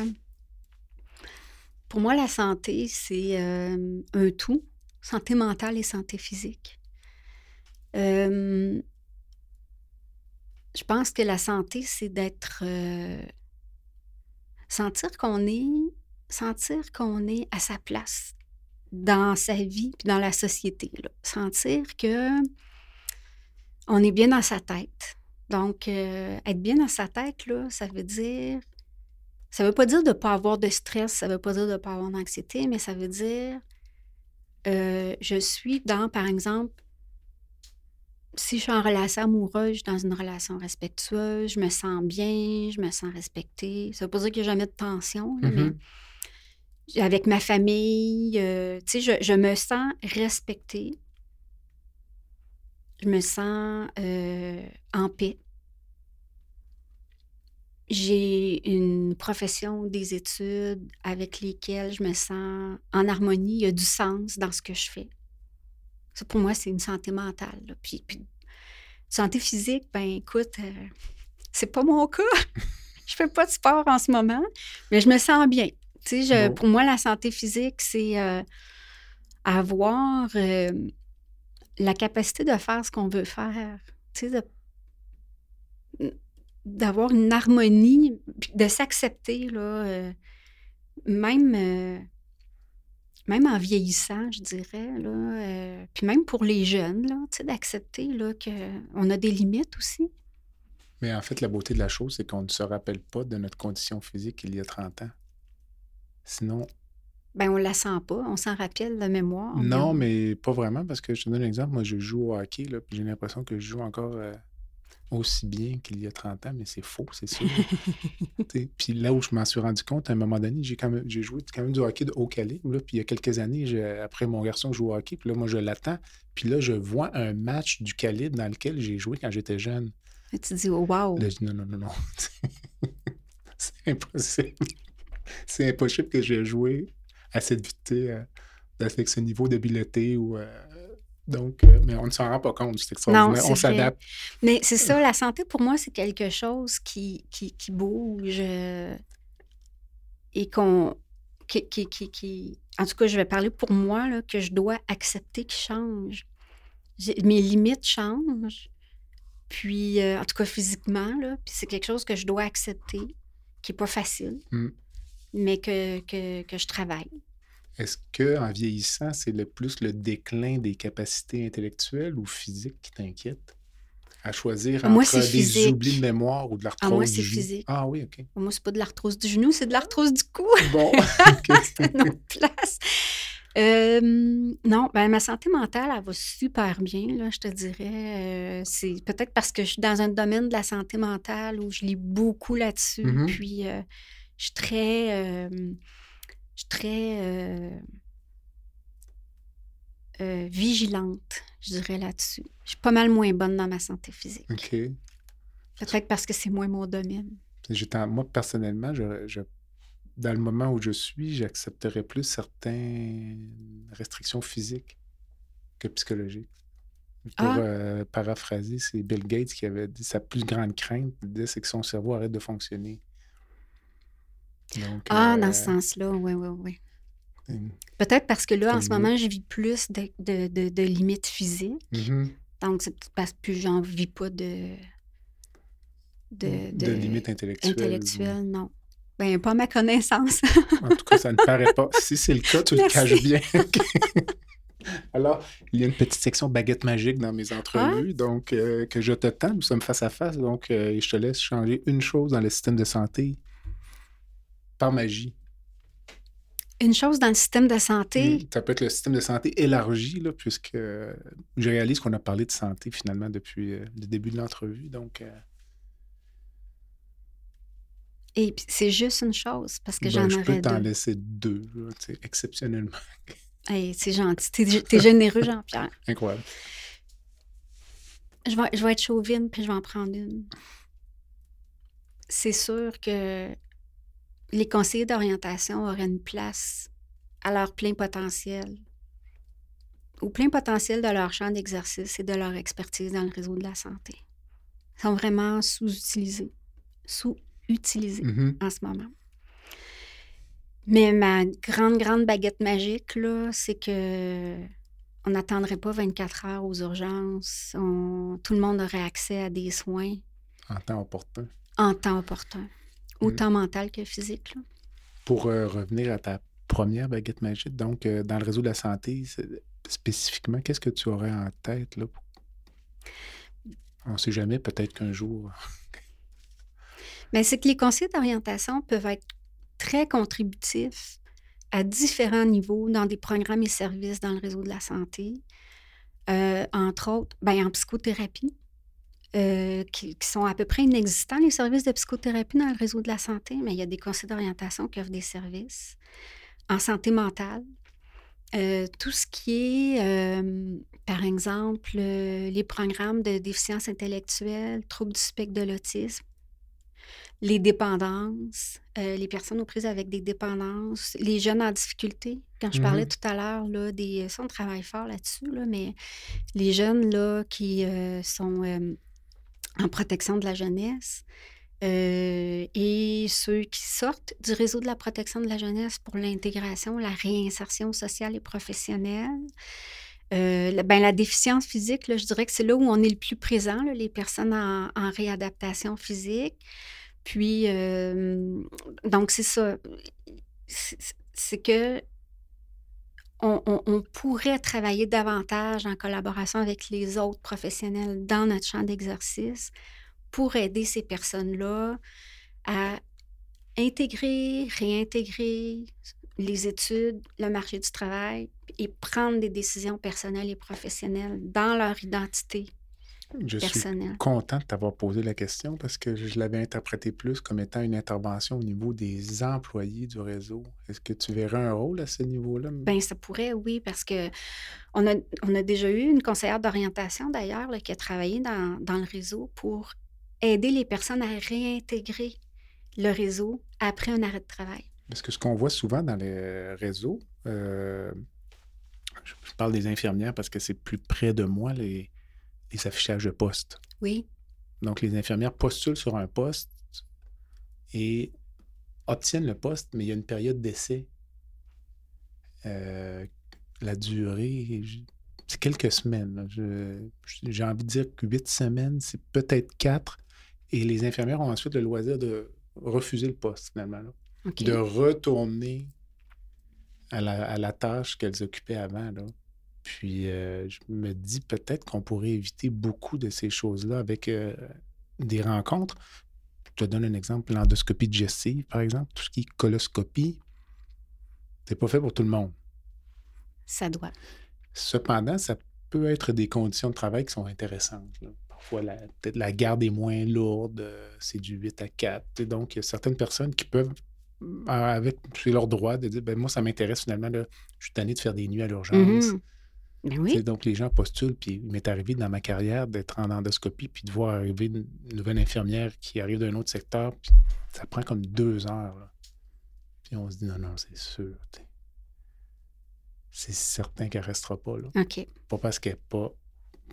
Pour moi, la santé, c'est euh, un tout, santé mentale et santé physique. Euh, je pense que la santé, c'est d'être... sentir qu'on est... Sentir qu'on est à sa place dans sa vie puis dans la société. là. Sentir que on est bien dans sa tête. Donc, euh, être bien dans sa tête, là, ça veut dire. Ça veut pas dire de ne pas avoir de stress, ça veut pas dire de ne pas avoir d'anxiété, mais ça veut dire. euh, je suis dans, par exemple, si je suis en relation amoureuse, je suis dans une relation respectueuse, je me sens bien, je me sens respectée. Ça veut pas dire qu'il n'y a jamais de tension, là, Mhm. mais avec ma famille, euh, tu sais, je, me sens respectée. Je me sens euh, en paix. J'ai une profession, des études avec lesquelles je me sens en harmonie. Il y a du sens dans ce que je fais. Ça, pour moi, c'est une santé mentale. puis, santé physique, ben écoute, euh, c'est pas mon cas. je fais pas de sport en ce moment, mais je me sens bien. Tu sais, pour moi, la santé physique, c'est euh, avoir euh, la capacité de faire ce qu'on veut faire. Tu sais, de- d'avoir une harmonie, de s'accepter, là, euh, même, euh, même en vieillissant, je dirais, là, euh, puis même pour les jeunes, là, d'accepter là, qu'on a des limites aussi. Mais en fait, la beauté de la chose, c'est qu'on ne se rappelle pas de notre condition physique il y a 30 ans. Sinon, Ben, on la sent pas, on s'en rappelle la mémoire. non, on- mais pas vraiment, parce que je te donne un exemple. Moi, je joue au hockey, là, puis j'ai l'impression que je joue encore euh, aussi bien qu'il y a 30 ans, mais c'est faux, c'est sûr. Puis là où je m'en suis rendu compte, à un moment donné, j'ai quand même j'ai joué quand même du hockey de haut calibre. Là, puis il y a quelques années, après mon garçon joue au hockey, puis là, moi, je l'attends. Puis là, je vois un match du calibre dans lequel j'ai joué quand j'étais jeune. Tu te dis, oh, wow. Là, je dis non, non, non, non. c'est impossible. C'est impossible que j'ai joué à cette vitesse, euh, avec ce niveau d'habileté. Ou, euh, donc, euh, mais on ne s'en rend pas compte, c'est extraordinaire. c'est on s'adapte. Mais c'est ça, la santé, pour moi, c'est quelque chose qui, qui, qui bouge euh, et qu'on. Qui, qui, qui, En tout cas, je vais parler pour moi, là, que je dois accepter qu'il change. Mes limites changent. Puis, euh, en tout cas, physiquement, là, puis c'est quelque chose que je dois accepter, qui n'est pas facile, Mm. Mais que, que, que je travaille. Est-ce qu'en vieillissant, c'est le plus le déclin des capacités intellectuelles ou physiques qui t'inquiète? À choisir Moi, entre c'est des physique. oublis de mémoire ou de l'arthrose Ah, moi, du c'est physique. Ah oui, OK. Moi, c'est pas de l'arthrose du genou, c'est de l'arthrose du cou. Bon, OK. une autre place. Euh, non, ben, ma santé mentale, elle va super bien, là, je te dirais. Euh, c'est peut-être parce que je suis dans un domaine de la santé mentale où je lis beaucoup là-dessus. Mhm. Puis, euh, je suis très. euh, je suis très. euh, euh, vigilante, je dirais là-dessus. Je suis pas mal moins bonne dans ma santé physique. OK. Peut-être parce que c'est moins mon domaine. En- moi, personnellement, je, je- dans le moment où je suis, j'accepterais plus certaines restrictions physiques que psychologiques. Pour Ah. euh, paraphraser, c'est Bill Gates qui avait dit sa plus grande crainte, c'est que son cerveau arrête de fonctionner. Donc, Ah, euh, dans ce sens-là, oui, oui, oui. euh, Peut-être parce que là, en ce moment, je vis plus de, de, de- de limites physiques. mhm, Donc, c'est parce que j'en vis pas de. de, de, limites intellectuelles. intellectuelles, non. Ben, pas à ma connaissance. En tout cas, ça ne paraît pas. Si c'est le cas, tu le caches bien. Alors, il y a une petite section baguette magique dans mes entrevues, donc euh, que je te tends, nous sommes face à face, donc euh, je te laisse changer une chose dans le système de santé par magie. Une chose dans le système de santé. Mm, ça peut être le système de santé élargi, là, puisque je réalise qu'on a parlé de santé finalement depuis euh, le début de l'entrevue, donc. Et c'est juste une chose, parce que ben, j'en aurais deux. Je peux t'en laisser deux, exceptionnellement. c'est gentil. T'es, généreux, Jean-Pierre. Incroyable. Je vais, je vais être chauvine, puis je vais en prendre une. C'est sûr que les conseillers d'orientation auraient une place à leur plein potentiel, au plein potentiel de leur champ d'exercice et de leur expertise dans le réseau de la santé. Ils sont vraiment sous-utilisés. Sous-utilisés mm-hmm. en ce moment. Mais ma grande, grande baguette magique, là, c'est que on n'attendrait pas 24 heures aux urgences. tout le monde aurait accès à des soins. En temps opportun. En temps opportun. Autant mental que physique. Là. Pour euh, revenir à ta première baguette magique, donc euh, dans le réseau de la santé, spécifiquement, qu'est-ce que tu aurais en tête? Là? On ne sait jamais, peut-être qu'un jour. Mais c'est que les conseils d'orientation peuvent être très contributif à différents niveaux dans des programmes et services dans le réseau de la santé, euh, entre autres ben, en psychothérapie, euh, qui, sont à peu près inexistants, les services de psychothérapie dans le réseau de la santé, mais il y a des conseils d'orientation qui offrent des services. En santé mentale, euh, tout ce qui est, par exemple, les programmes de déficience intellectuelle, troubles du spectre de l'autisme, les dépendances, euh, les personnes aux prises avec des dépendances, les jeunes en difficulté. Quand je parlais mm-hmm. tout à l'heure, des, ça, on travaille fort là-dessus, là, mais les jeunes là, qui euh, sont euh, en protection de la jeunesse et ceux qui sortent du réseau de la protection de la jeunesse pour l'intégration, la réinsertion sociale et professionnelle. la, ben, la déficience physique, je dirais que c'est là où on est le plus présent, les personnes en, en réadaptation physique. Puis, donc, c'est ça. C'est que on, pourrait travailler davantage en collaboration avec les autres professionnels dans notre champ d'exercice pour aider ces personnes-là à intégrer, réintégrer les études, le marché du travail et prendre des décisions personnelles et professionnelles dans leur identité je suis content de t'avoir posé la question parce que je l'avais interprété plus comme étant une intervention au niveau des employés du réseau. Est-ce que tu verrais un rôle à ce niveau-là? Bien, ça pourrait, oui, parce que on a, on a déjà eu une conseillère d'orientation d'ailleurs qui a travaillé dans, dans, le réseau pour aider les personnes à réintégrer le réseau après un arrêt de travail. Parce que ce qu'on voit souvent dans les réseaux, euh, je parle des infirmières parce que c'est plus près de moi, les les affichages de poste. Oui. Donc, les infirmières postulent sur un poste et obtiennent le poste, mais il y a une période d'essai. Euh, la durée, c'est quelques semaines. J'ai envie de dire que huit semaines, c'est peut-être quatre. Et les infirmières ont ensuite le loisir de refuser le poste, finalement. De retourner à la, à la tâche qu'elles occupaient avant. Là. Puis euh, je me dis peut-être qu'on pourrait éviter beaucoup de ces choses-là avec euh, des rencontres. Je te donne un exemple, l'endoscopie digestive, par exemple, tout ce qui est coloscopie, c'est pas fait pour tout le monde. Ça doit. Cependant, ça peut être des conditions de travail qui sont intéressantes. Parfois, peut-être la garde est moins lourde, euh, c'est du 8 à 4. donc, il y a certaines personnes qui peuvent, avec leur droit, de dire ben, moi, ça m'intéresse finalement, je suis tanné de faire des nuits à l'urgence. Mmh ben donc, les gens postulent, puis il m'est arrivé dans ma carrière d'être en endoscopie, puis de voir arriver une nouvelle infirmière qui arrive d'un autre secteur, puis ça prend comme deux heures. Puis on se dit, non, non, c'est sûr. C'est certain qu'elle ne restera pas là. OK. Pas parce qu'elle n'est pas.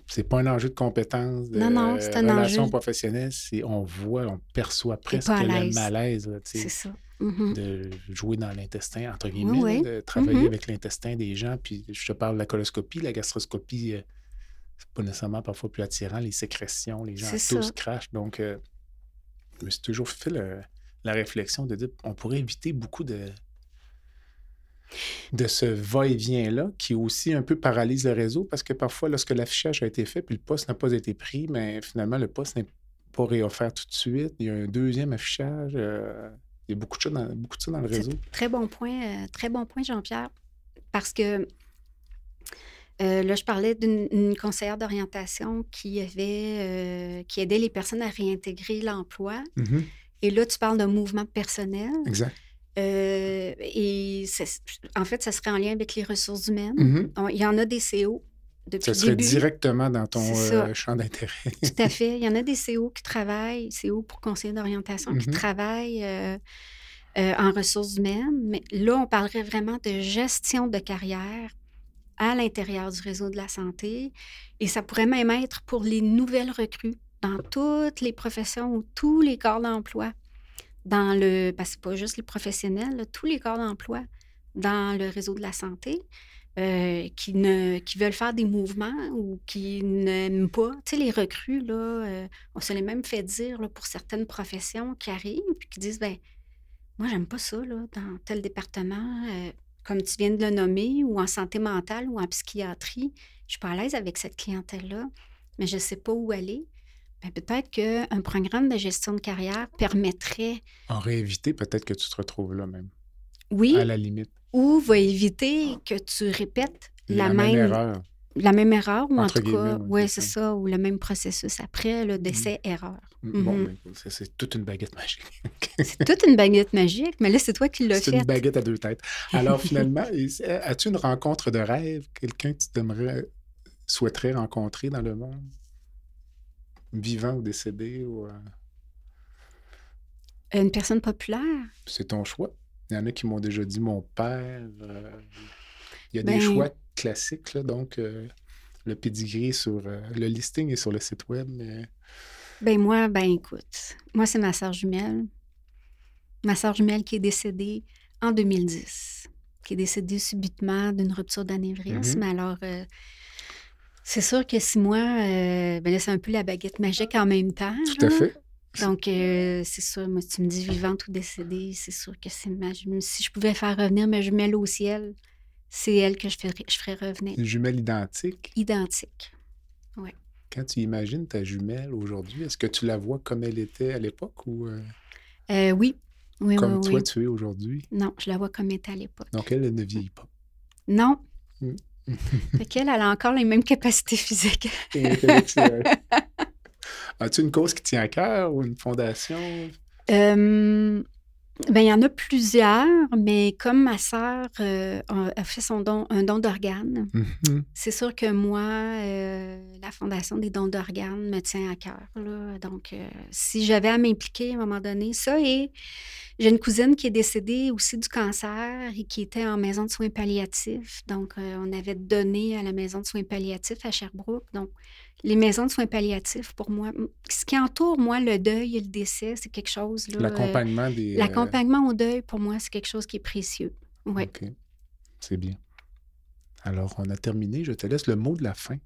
C'est pas un enjeu de compétence, de non, non, c'est un relation enjeu... professionnelle, on voit, on perçoit presque le malaise. C'est ça. Mm-hmm. de jouer dans l'intestin, entre guillemets, de travailler mm-hmm. avec l'intestin des gens. Puis je te parle de la coloscopie, la gastroscopie, euh, c'est pas nécessairement parfois plus attirant, les sécrétions, les gens tous crachent. Donc, euh, je me suis toujours fait la réflexion de dire on pourrait éviter beaucoup de, de ce va-et-vient-là qui aussi un peu paralyse le réseau parce que parfois, lorsque l'affichage a été fait puis le poste n'a pas été pris, mais finalement, le poste n'est pas réoffert tout de suite. Il y a un deuxième affichage. euh, il y a beaucoup de, choses dans, beaucoup de ça dans le réseau. Très bon point, euh, très bon point, Jean-Pierre. Parce que euh, là, je parlais d'une une conseillère d'orientation qui avait euh, qui aidait les personnes à réintégrer l'emploi. Mhm, Et là, tu parles d'un mouvement personnel. Exact. Euh, et en fait, ça serait en lien avec les ressources humaines. Mhm. On- Il y en a des CO depuis Ça le serait début. directement dans ton euh, champ d'intérêt. Tout à fait. Il y en a des CO qui travaillent, CO pour conseiller d'orientation, qui Mhm. travaillent euh, euh, en ressources humaines. Mais là, on parlerait vraiment de gestion de carrière à l'intérieur du réseau de la santé. Et ça pourrait même être pour les nouvelles recrues dans toutes les professions ou tous les corps d'emploi. Dans le, parce que c'est pas juste les professionnels, là, tous les corps d'emploi dans le réseau de la santé euh, qui, ne, qui veulent faire des mouvements ou qui n'aiment pas. Tu sais, les recrues, là, euh, on se les même fait dire là, pour certaines professions qui arrivent puis qui disent, ben moi, j'aime pas ça, là, dans tel département, euh, comme tu viens de le nommer, ou en santé mentale ou en psychiatrie. Je suis pas à l'aise avec cette clientèle-là, mais je sais pas où aller. Ben, peut-être qu'un programme de gestion de carrière permettrait, En réinvité, peut-être que tu te retrouves là même, oui, à la limite. Ou va éviter que tu répètes la, même, erreur. la même erreur, ou en tout cas, oui, ouais, c'est c'est ça. ça, ou le même processus après, le décès-erreur. Bon, Mhm. ben, c'est- c'est toute une baguette magique. C'est toute une baguette magique, mais là, c'est toi qui l'as C'est fait. une baguette à deux têtes. Alors, finalement, as-tu une rencontre de rêve? Quelqu'un que tu t'aimerais, souhaiterais rencontrer dans le monde? Vivant ou décédé? Ou, euh, Une personne populaire? C'est ton choix. Il y en a qui m'ont déjà dit mon père. euh, Il y a des Ben- choix classiques, là, donc euh, le pedigree sur... euh, le listing est sur le site web, mais... Ben moi, ben écoute, moi, c'est ma sœur jumelle. Ma sœur jumelle qui est décédée en 2010, qui est décédée subitement d'une rupture d'anévrisme. Mhm. Alors, c'est sûr que si moi, ben là, c'est un peu la baguette magique en même temps. Tout à fait. Donc, euh, c'est sûr, moi, tu me dis vivante ou décédée, c'est sûr que c'est ma jumelle. Si je pouvais faire revenir ma jumelle au ciel, c'est elle que je ferais, je ferais revenir. Une jumelle identique? Identique. Quand tu imagines ta jumelle aujourd'hui, est-ce que tu la vois comme elle était à l'époque ou euh, Euh, oui. Oui, comme oui, toi oui. tu es aujourd'hui? Non, je la vois comme elle était à l'époque. Donc, elle, elle ne vieillit pas. Non. Mm. fait qu'elle, elle a encore les mêmes capacités physiques. As-tu une cause qui tient à cœur ou une fondation? Euh, ben, il y en a plusieurs, mais comme ma sœur euh, a fait son don, un don d'organes, Mhm. c'est sûr que moi, euh, la Fondation des dons d'organes me tient à cœur. là. Donc, euh, si j'avais à m'impliquer à un moment donné, ça et j'ai une cousine qui est décédée aussi du cancer et qui était en maison de soins palliatifs. Donc, on avait donné à la maison de soins palliatifs à Sherbrooke. Donc, les maisons de soins palliatifs, pour moi, ce qui entoure, moi, le deuil et le décès, c'est quelque chose. là, euh, L'accompagnement des... euh, L'accompagnement au deuil, pour moi, c'est quelque chose qui est précieux. Oui. OK. C'est bien. Alors, on a terminé. Je te laisse le mot de la fin.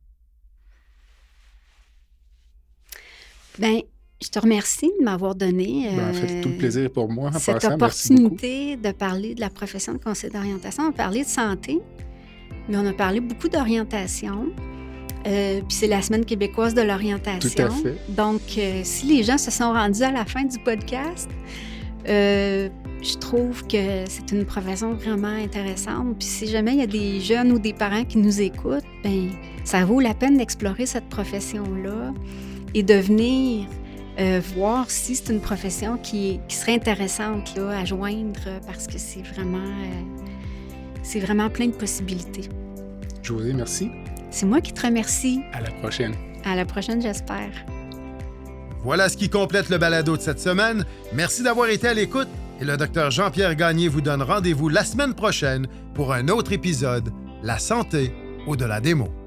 Bien, je te remercie de m'avoir donné Ben, en fait, tout le euh, plaisir pour moi. En cette passant, opportunité de parler de la profession de conseiller d'orientation. On a parlé de santé, mais on a parlé beaucoup d'orientation. Euh, puis c'est la semaine québécoise de l'orientation. Tout à fait. Donc, euh, si les gens se sont rendus à la fin du podcast, euh, je trouve que c'est une profession vraiment intéressante. Puis si jamais il y a des jeunes ou des parents qui nous écoutent, ben ça vaut la peine d'explorer cette profession-là et de venir euh, voir si c'est une profession qui, qui serait intéressante là, à joindre parce que c'est vraiment, c'est vraiment plein de possibilités. José, merci. C'est moi qui te remercie. À la prochaine. À la prochaine, j'espère. Voilà ce qui complète le balado de cette semaine. Merci d'avoir été à l'écoute et le docteur Jean-Pierre Gagné vous donne rendez-vous la semaine prochaine pour un autre épisode La santé au-delà des mots.